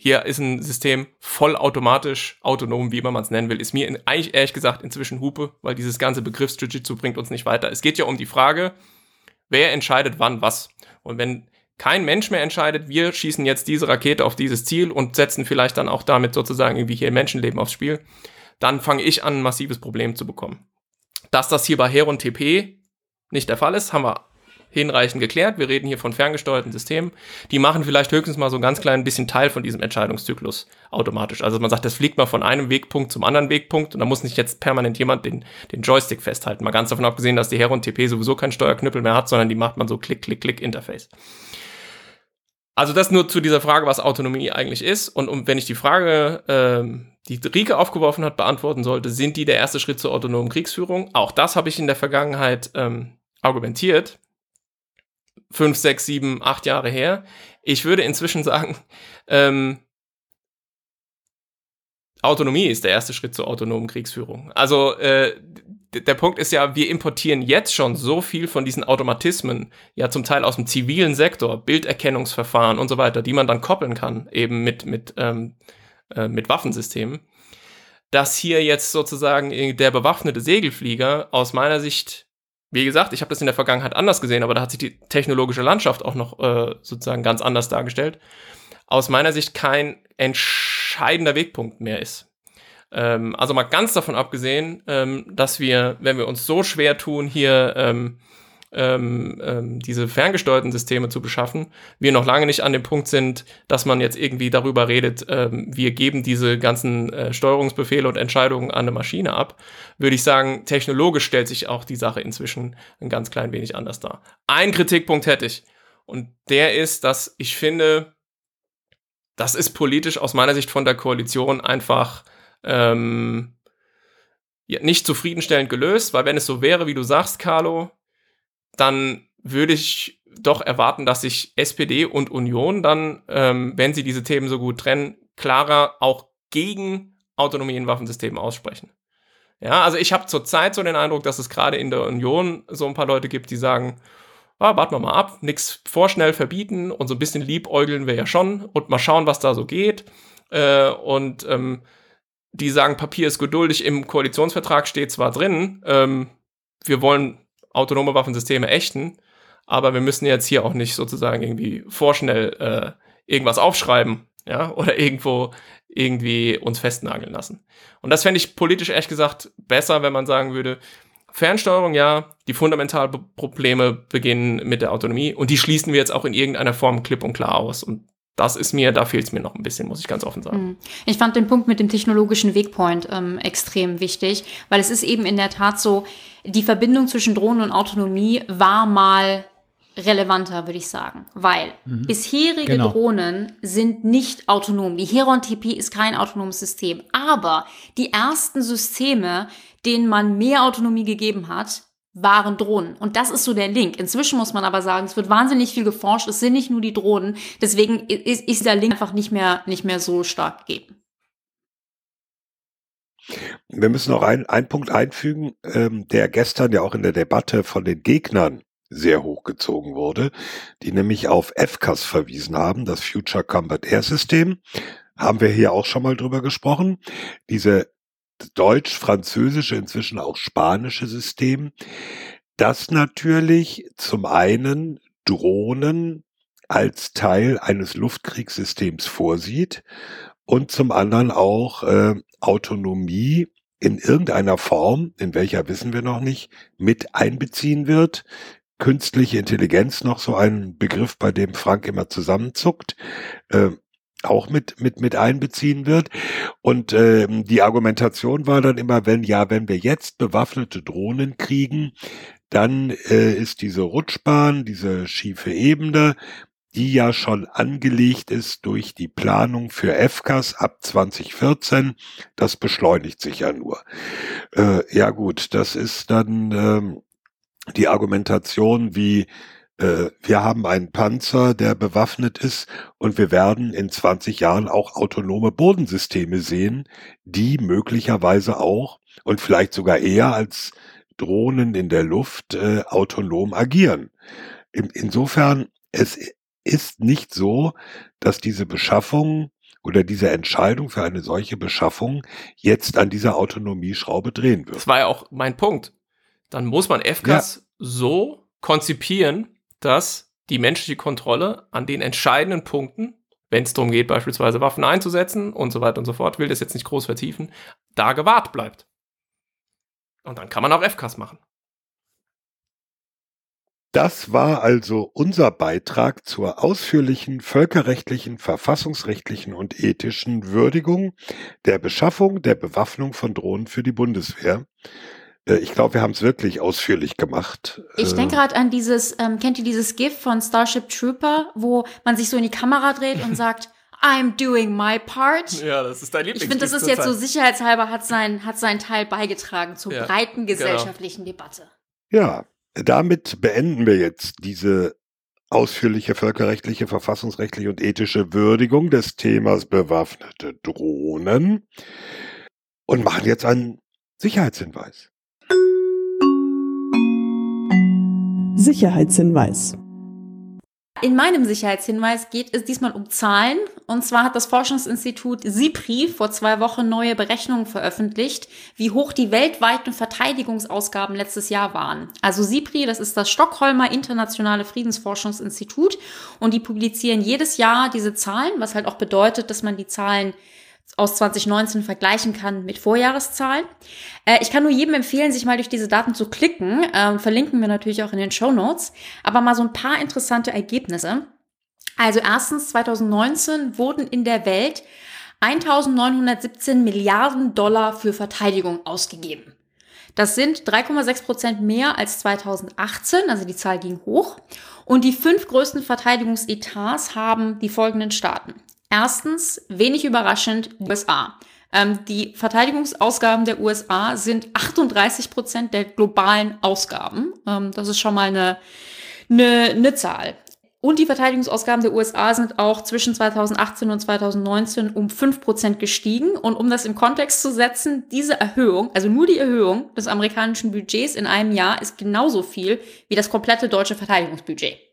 hier ist ein System vollautomatisch, autonom, wie immer man es nennen will, ist mir in, eigentlich ehrlich gesagt inzwischen Hupe, weil dieses ganze Begriff Jiu-Jitsu bringt uns nicht weiter. Es geht ja um die Frage, wer entscheidet wann was. Und wenn kein Mensch mehr entscheidet, wir schießen jetzt diese Rakete auf dieses Ziel und setzen vielleicht dann auch damit sozusagen irgendwie hier Menschenleben aufs Spiel, dann fange ich an, ein massives Problem zu bekommen. Dass das hier bei Heron TP nicht der Fall ist, haben wir hinreichend geklärt. Wir reden hier von ferngesteuerten Systemen. Die machen vielleicht höchstens mal so ein ganz klein bisschen Teil von diesem Entscheidungszyklus automatisch. Also man sagt, das fliegt mal von einem Wegpunkt zum anderen Wegpunkt und da muss nicht jetzt permanent jemand den, den Joystick festhalten. Mal ganz davon abgesehen, dass die Heron TP sowieso keinen Steuerknüppel mehr hat, sondern die macht man so Klick, Klick, Klick Interface. Also das nur zu dieser Frage, was Autonomie eigentlich ist. Und um, wenn ich die Frage, ähm, die Rike aufgeworfen hat, beantworten sollte, sind die der erste Schritt zur autonomen Kriegsführung? Auch das habe ich in der Vergangenheit ähm, argumentiert fünf, sechs, sieben, acht Jahre her. Ich würde inzwischen sagen, ähm, Autonomie ist der erste Schritt zur autonomen Kriegsführung. Also äh, der Punkt ist ja, wir importieren jetzt schon so viel von diesen Automatismen, ja zum Teil aus dem zivilen Sektor, Bilderkennungsverfahren und so weiter, die man dann koppeln kann, eben mit, mit, ähm, äh, mit Waffensystemen, dass hier jetzt sozusagen der bewaffnete Segelflieger aus meiner Sicht wie gesagt, ich habe das in der Vergangenheit anders gesehen, aber da hat sich die technologische Landschaft auch noch äh, sozusagen ganz anders dargestellt. Aus meiner Sicht kein entscheidender Wegpunkt mehr ist. Ähm, also mal ganz davon abgesehen, ähm, dass wir, wenn wir uns so schwer tun, hier ähm, ähm, ähm, diese ferngesteuerten Systeme zu beschaffen, wir noch lange nicht an dem Punkt sind, dass man jetzt irgendwie darüber redet, ähm, wir geben diese ganzen äh, Steuerungsbefehle und Entscheidungen an eine Maschine ab, würde ich sagen, technologisch stellt sich auch die Sache inzwischen ein ganz klein wenig anders dar. Ein Kritikpunkt hätte ich und der ist, dass ich finde, das ist politisch aus meiner Sicht von der Koalition einfach ähm, nicht zufriedenstellend gelöst, weil wenn es so wäre, wie du sagst, Carlo, dann würde ich doch erwarten, dass sich SPD und Union dann, ähm, wenn sie diese Themen so gut trennen, klarer auch gegen Autonomie in Waffensystemen aussprechen. Ja, also ich habe zurzeit so den Eindruck, dass es gerade in der Union so ein paar Leute gibt, die sagen, ah, warten wir mal ab, nichts vorschnell verbieten und so ein bisschen liebäugeln wir ja schon und mal schauen, was da so geht. Äh, und ähm, die sagen, Papier ist geduldig, im Koalitionsvertrag steht zwar drin, ähm, wir wollen autonome Waffensysteme ächten, aber wir müssen jetzt hier auch nicht sozusagen irgendwie vorschnell äh, irgendwas aufschreiben, ja, oder irgendwo irgendwie uns festnageln lassen. Und das fände ich politisch ehrlich gesagt besser, wenn man sagen würde, Fernsteuerung, ja, die fundamentalen Probleme beginnen mit der Autonomie und die schließen wir jetzt auch in irgendeiner Form klipp und klar aus. Und das ist mir, da fehlt es mir noch ein bisschen, muss ich ganz offen sagen. Hm. Ich fand den Punkt mit dem technologischen Wegpoint ähm, extrem wichtig, weil es ist eben in der Tat so, die Verbindung zwischen Drohnen und Autonomie war mal relevanter, würde ich sagen, weil mhm. bisherige genau. Drohnen sind nicht autonom. Die Heron TP ist kein autonomes System, aber die ersten Systeme, denen man mehr Autonomie gegeben hat, waren Drohnen. Und das ist so der Link. Inzwischen muss man aber sagen, es wird wahnsinnig viel geforscht. Es sind nicht nur die Drohnen. Deswegen ist, ist der Link einfach nicht mehr, nicht mehr so stark gegeben. Wir müssen noch einen, einen Punkt einfügen, ähm, der gestern ja auch in der Debatte von den Gegnern sehr hochgezogen wurde, die nämlich auf FCAS verwiesen haben, das Future Combat Air System. Haben wir hier auch schon mal drüber gesprochen. Diese deutsch-französische, inzwischen auch spanische System, das natürlich zum einen Drohnen als Teil eines Luftkriegssystems vorsieht und zum anderen auch äh, Autonomie in irgendeiner Form, in welcher wissen wir noch nicht, mit einbeziehen wird. Künstliche Intelligenz noch so ein Begriff, bei dem Frank immer zusammenzuckt. Äh, auch mit, mit, mit einbeziehen wird. Und ähm, die Argumentation war dann immer, wenn ja, wenn wir jetzt bewaffnete Drohnen kriegen, dann äh, ist diese Rutschbahn, diese schiefe Ebene, die ja schon angelegt ist durch die Planung für FCAS ab 2014, das beschleunigt sich ja nur. Äh, ja gut, das ist dann ähm, die Argumentation wie wir haben einen Panzer, der bewaffnet ist und wir werden in 20 Jahren auch autonome Bodensysteme sehen, die möglicherweise auch und vielleicht sogar eher als Drohnen in der Luft äh, autonom agieren. In, insofern, es ist nicht so, dass diese Beschaffung oder diese Entscheidung für eine solche Beschaffung jetzt an dieser Autonomieschraube drehen wird. Das war ja auch mein Punkt. Dann muss man FCAS ja. so konzipieren, dass die menschliche Kontrolle an den entscheidenden Punkten, wenn es darum geht, beispielsweise Waffen einzusetzen und so weiter und so fort, will das jetzt nicht groß vertiefen, da gewahrt bleibt. Und dann kann man auch FKs machen. Das war also unser Beitrag zur ausführlichen völkerrechtlichen, verfassungsrechtlichen und ethischen Würdigung der Beschaffung der Bewaffnung von Drohnen für die Bundeswehr. Äh, ich glaube, wir haben es wirklich ausführlich gemacht. Ich denke gerade an dieses, ähm, kennt ihr dieses GIF von Starship Trooper, wo man sich so in die Kamera dreht und sagt, I'm doing my part. Ja, das ist dein Lieblings. Ich finde, das ist jetzt so sicherheitshalber hat sein, hat seinen Teil beigetragen zur ja, breiten genau. gesellschaftlichen genau. Debatte. Ja, damit beenden wir jetzt diese ausführliche völkerrechtliche, verfassungsrechtliche und ethische Würdigung des Themas bewaffnete Drohnen und machen jetzt einen Sicherheitshinweis. Sicherheitshinweis. In meinem Sicherheitshinweis geht es diesmal um Zahlen. Und zwar hat das Forschungsinstitut SIPRI vor zwei Wochen neue Berechnungen veröffentlicht, wie hoch die weltweiten Verteidigungsausgaben letztes Jahr waren. Also SIPRI, das ist das Stockholmer Internationale Friedensforschungsinstitut. Und die publizieren jedes Jahr diese Zahlen, was halt auch bedeutet, dass man die Zahlen aus 2019 vergleichen kann mit Vorjahreszahlen. Äh, ich kann nur jedem empfehlen, sich mal durch diese Daten zu klicken. Ähm, verlinken wir natürlich auch in den Show Notes. Aber mal so ein paar interessante Ergebnisse. Also erstens, 2019 wurden in der Welt 1917 Milliarden Dollar für Verteidigung ausgegeben. Das sind 3,6 Prozent mehr als 2018, also die Zahl ging hoch. Und die fünf größten Verteidigungsetats haben die folgenden Staaten. Erstens, wenig überraschend, USA. Ähm, die Verteidigungsausgaben der USA sind 38 Prozent der globalen Ausgaben. Ähm, das ist schon mal eine, eine, eine Zahl. Und die Verteidigungsausgaben der USA sind auch zwischen 2018 und 2019 um 5 Prozent gestiegen. Und um das im Kontext zu setzen, diese Erhöhung, also nur die Erhöhung des amerikanischen Budgets in einem Jahr ist genauso viel wie das komplette deutsche Verteidigungsbudget.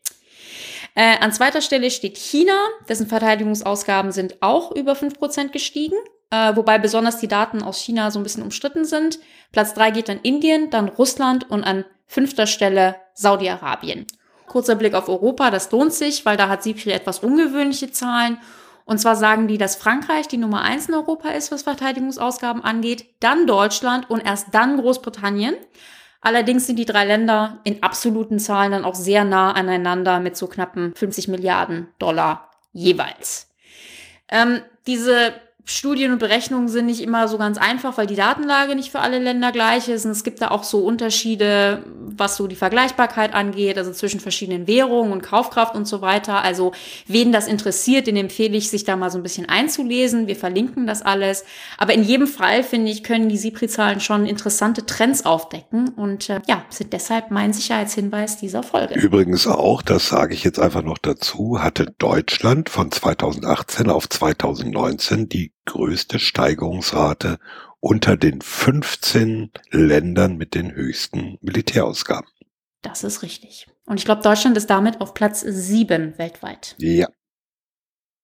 Äh, an zweiter Stelle steht China, dessen Verteidigungsausgaben sind auch über 5% gestiegen, äh, wobei besonders die Daten aus China so ein bisschen umstritten sind. Platz drei geht an Indien, dann Russland und an fünfter Stelle Saudi-Arabien. Kurzer Blick auf Europa, das lohnt sich, weil da hat SIPRI etwas ungewöhnliche Zahlen. Und zwar sagen die, dass Frankreich die Nummer eins in Europa ist, was Verteidigungsausgaben angeht, dann Deutschland und erst dann Großbritannien. Allerdings sind die drei Länder in absoluten Zahlen dann auch sehr nah aneinander mit so knappen 50 Milliarden Dollar jeweils. Ähm, diese Studien und Berechnungen sind nicht immer so ganz einfach, weil die Datenlage nicht für alle Länder gleich ist. Und es gibt da auch so Unterschiede, was so die Vergleichbarkeit angeht, also zwischen verschiedenen Währungen und Kaufkraft und so weiter. Also wen das interessiert, den empfehle ich, sich da mal so ein bisschen einzulesen. Wir verlinken das alles. Aber in jedem Fall, finde ich, können die SIPRI-Zahlen schon interessante Trends aufdecken und äh, ja, sind deshalb mein Sicherheitshinweis dieser Folge. Übrigens auch, das sage ich jetzt einfach noch dazu, hatte Deutschland von 2018 auf 2019 die größte Steigerungsrate unter den 15 Ländern mit den höchsten Militärausgaben. Das ist richtig. Und ich glaube, Deutschland ist damit auf Platz 7 weltweit. Ja.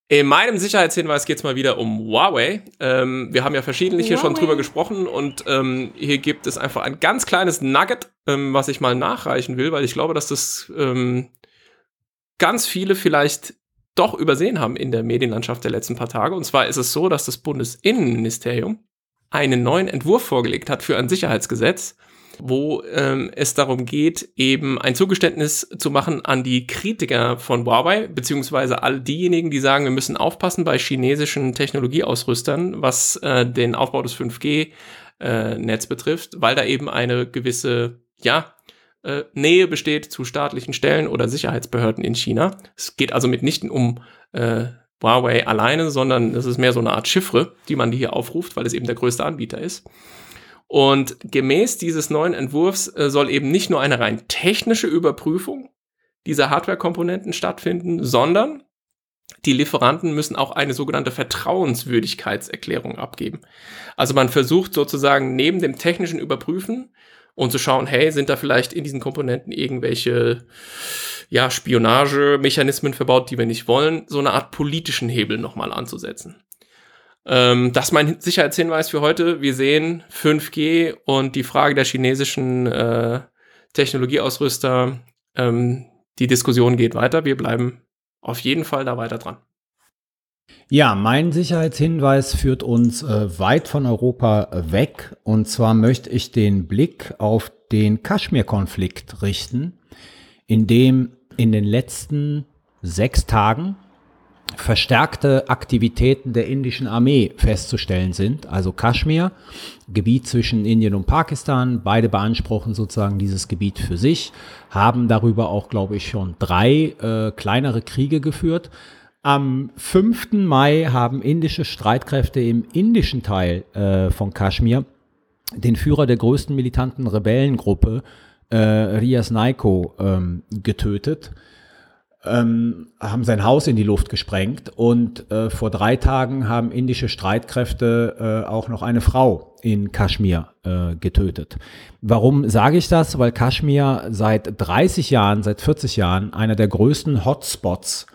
In meinem Sicherheitshinweis geht es mal wieder um Huawei. Ähm, wir haben ja verschiedentlich hier schon drüber gesprochen und ähm, hier gibt es einfach ein ganz kleines Nugget, ähm, was ich mal nachreichen will, weil ich glaube, dass das ähm, ganz viele vielleicht doch übersehen haben in der Medienlandschaft der letzten paar Tage. Und zwar ist es so, dass das Bundesinnenministerium einen neuen Entwurf vorgelegt hat für ein Sicherheitsgesetz, wo ähm, es darum geht, eben ein Zugeständnis zu machen an die Kritiker von Huawei, beziehungsweise all diejenigen, die sagen, wir müssen aufpassen bei chinesischen Technologieausrüstern, was äh, den Aufbau des 5G-Netz äh, betrifft, weil da eben eine gewisse, ja, äh, Nähe besteht zu staatlichen Stellen oder Sicherheitsbehörden in China. Es geht also mitnichten um äh, Huawei alleine, sondern es ist mehr so eine Art Chiffre, die man hier aufruft, weil es eben der größte Anbieter ist. Und gemäß dieses neuen Entwurfs äh, soll eben nicht nur eine rein technische Überprüfung dieser Hardware-Komponenten stattfinden, sondern die Lieferanten müssen auch eine sogenannte Vertrauenswürdigkeitserklärung abgeben. Also man versucht sozusagen neben dem technischen Überprüfen und zu schauen, hey, sind da vielleicht in diesen Komponenten irgendwelche ja, Spionagemechanismen verbaut, die wir nicht wollen, so eine Art politischen Hebel nochmal anzusetzen. Ähm, das ist mein Sicherheitshinweis für heute. Wir sehen 5G und die Frage der chinesischen äh, Technologieausrüster. Ähm, die Diskussion geht weiter. Wir bleiben auf jeden Fall da weiter dran. Ja, mein Sicherheitshinweis führt uns äh, weit von Europa weg. Und zwar möchte ich den Blick auf den Kaschmir-Konflikt richten, in dem in den letzten sechs Tagen verstärkte Aktivitäten der indischen Armee festzustellen sind. Also Kaschmir, Gebiet zwischen Indien und Pakistan, beide beanspruchen sozusagen dieses Gebiet für sich, haben darüber auch, glaube ich, schon drei äh, kleinere Kriege geführt. Am 5. Mai haben indische Streitkräfte im indischen Teil äh, von Kaschmir den Führer der größten militanten Rebellengruppe, äh, Rias Naiko, ähm, getötet, ähm, haben sein Haus in die Luft gesprengt und äh, vor drei Tagen haben indische Streitkräfte äh, auch noch eine Frau in Kaschmir äh, getötet. Warum sage ich das? Weil Kaschmir seit 30 Jahren, seit 40 Jahren einer der größten Hotspots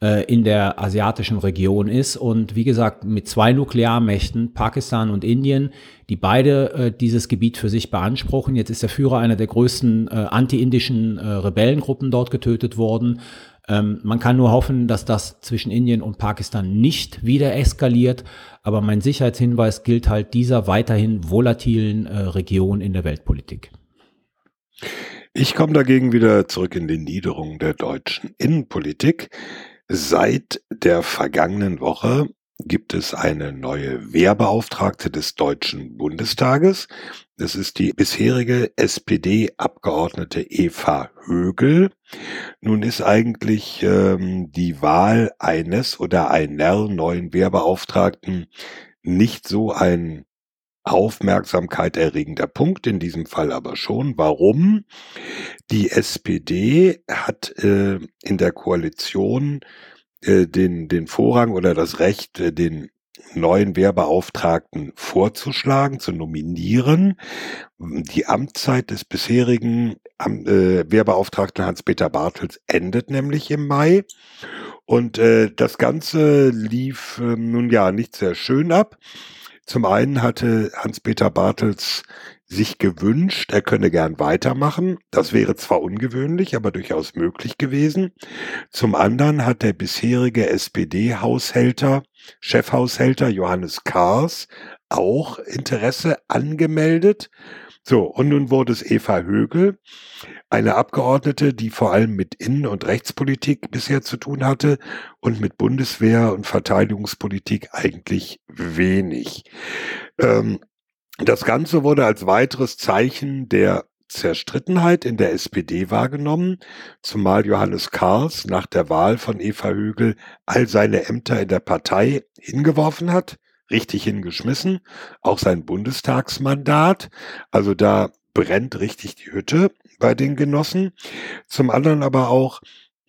in der asiatischen Region ist. Und wie gesagt, mit zwei Nuklearmächten, Pakistan und Indien, die beide äh, dieses Gebiet für sich beanspruchen. Jetzt ist der Führer einer der größten äh, anti-indischen äh, Rebellengruppen dort getötet worden. Ähm, man kann nur hoffen, dass das zwischen Indien und Pakistan nicht wieder eskaliert. Aber mein Sicherheitshinweis gilt halt dieser weiterhin volatilen äh, Region in der Weltpolitik. Ich komme dagegen wieder zurück in die Niederung der deutschen Innenpolitik. Seit der vergangenen Woche gibt es eine neue Wehrbeauftragte des Deutschen Bundestages. Das ist die bisherige SPD-Abgeordnete Eva Högel. Nun ist eigentlich ähm, die Wahl eines oder einer neuen Wehrbeauftragten nicht so ein Aufmerksamkeit erregender Punkt, in diesem Fall aber schon. Warum? Die SPD hat äh, in der Koalition äh, den, den Vorrang oder das Recht, äh, den neuen Wehrbeauftragten vorzuschlagen, zu nominieren. Die Amtszeit des bisherigen äh, Wehrbeauftragten Hans-Peter Bartels endet nämlich im Mai. Und äh, das Ganze lief äh, nun ja nicht sehr schön ab. Zum einen hatte Hans-Peter Bartels sich gewünscht, er könne gern weitermachen. Das wäre zwar ungewöhnlich, aber durchaus möglich gewesen. Zum anderen hat der bisherige SPD-Haushälter, Chefhaushälter Johannes Kahrs auch Interesse angemeldet. So, und nun wurde es Eva Högel, eine Abgeordnete, die vor allem mit Innen- und Rechtspolitik bisher zu tun hatte und mit Bundeswehr und Verteidigungspolitik eigentlich wenig. Ähm, das Ganze wurde als weiteres Zeichen der Zerstrittenheit in der SPD wahrgenommen, zumal Johannes Kahrs nach der Wahl von Eva Högel all seine Ämter in der Partei hingeworfen hat, richtig hingeschmissen, auch sein Bundestagsmandat. Also da brennt richtig die Hütte bei den Genossen. Zum anderen aber auch,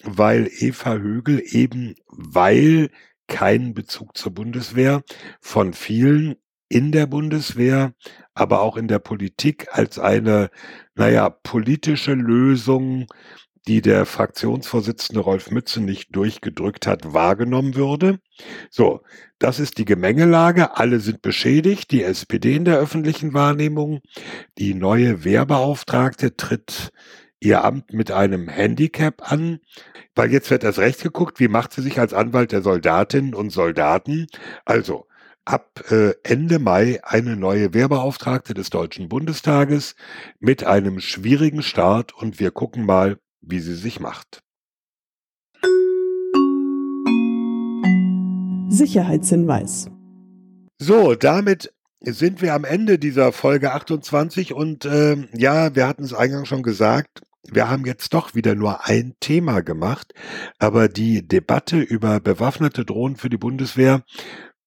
weil Eva Högel eben, weil keinen Bezug zur Bundeswehr von vielen in der Bundeswehr, aber auch in der Politik als eine, naja, politische Lösung, die der Fraktionsvorsitzende Rolf Mütze nicht durchgedrückt hat, wahrgenommen würde. So, das ist die Gemengelage. Alle sind beschädigt. Die SPD in der öffentlichen Wahrnehmung. Die neue Wehrbeauftragte tritt ihr Amt mit einem Handicap an, weil jetzt wird erst recht geguckt, wie macht sie sich als Anwalt der Soldatinnen und Soldaten. Also, ab äh, Ende Mai eine neue Wehrbeauftragte des Deutschen Bundestages mit einem schwierigen Start und wir gucken mal, wie sie sich macht. Sicherheitshinweis. So, damit sind wir am Ende dieser Folge 28 und äh, ja, wir hatten es eingangs schon gesagt, wir haben jetzt doch wieder nur ein Thema gemacht, aber die Debatte über bewaffnete Drohnen für die Bundeswehr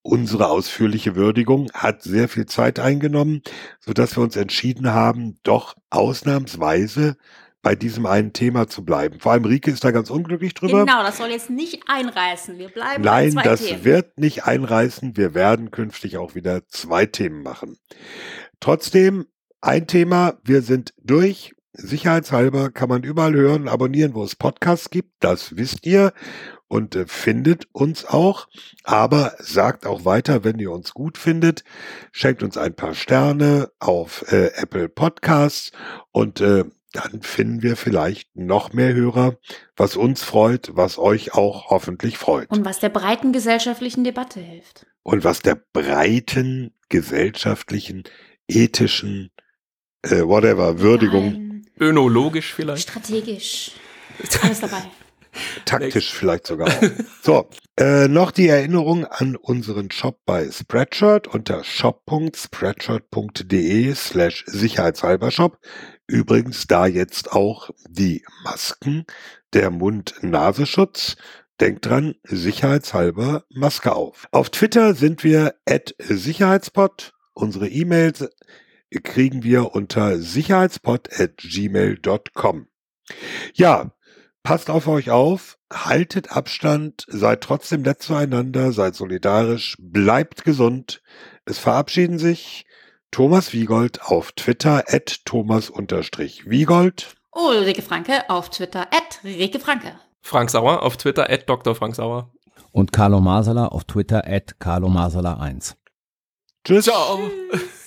Unsere ausführliche Würdigung hat sehr viel Zeit eingenommen, so dass wir uns entschieden haben, doch ausnahmsweise bei diesem einen Thema zu bleiben. Vor allem Rike ist da ganz unglücklich drüber. Genau, das soll jetzt nicht einreißen. Wir bleiben Nein, bei zwei das Themen. wird nicht einreißen. Wir werden künftig auch wieder zwei Themen machen. Trotzdem ein Thema. Wir sind durch. Sicherheitshalber kann man überall hören, abonnieren, wo es Podcasts gibt. Das wisst ihr und äh, findet uns auch. Aber sagt auch weiter, wenn ihr uns gut findet. Schenkt uns ein paar Sterne auf äh, Apple Podcasts und äh, dann finden wir vielleicht noch mehr Hörer, was uns freut, was euch auch hoffentlich freut. Und was der breiten gesellschaftlichen Debatte hilft. Und was der breiten gesellschaftlichen, ethischen, äh, whatever, Würdigung, Nein, Önologisch vielleicht. strategisch. Alles dabei. taktisch vielleicht sogar auch. So, äh, noch die Erinnerung an unseren Shop bei Spreadshirt unter shop.spreadshirt.de slash sicherheitshalber Shop. Übrigens da jetzt auch die Masken, der Mund-Nasenschutz. Denkt dran, sicherheitshalber Maske auf. Auf Twitter sind wir at sicherheitspot. Unsere E-Mails kriegen wir unter sicherheitspot at gmail.com. Ja, passt auf euch auf, haltet Abstand, seid trotzdem nett zueinander, seid solidarisch, bleibt gesund. Es verabschieden sich Thomas Wiegold auf Twitter at Thomas-Wiegold. Ulrike Franke auf Twitter at Rike Franke. Frank Sauer auf Twitter, at Dr. Frank Sauer. Und Carlo Masala auf Twitter at Carlo Masala 1. Tschüss. Ciao. Tschüss.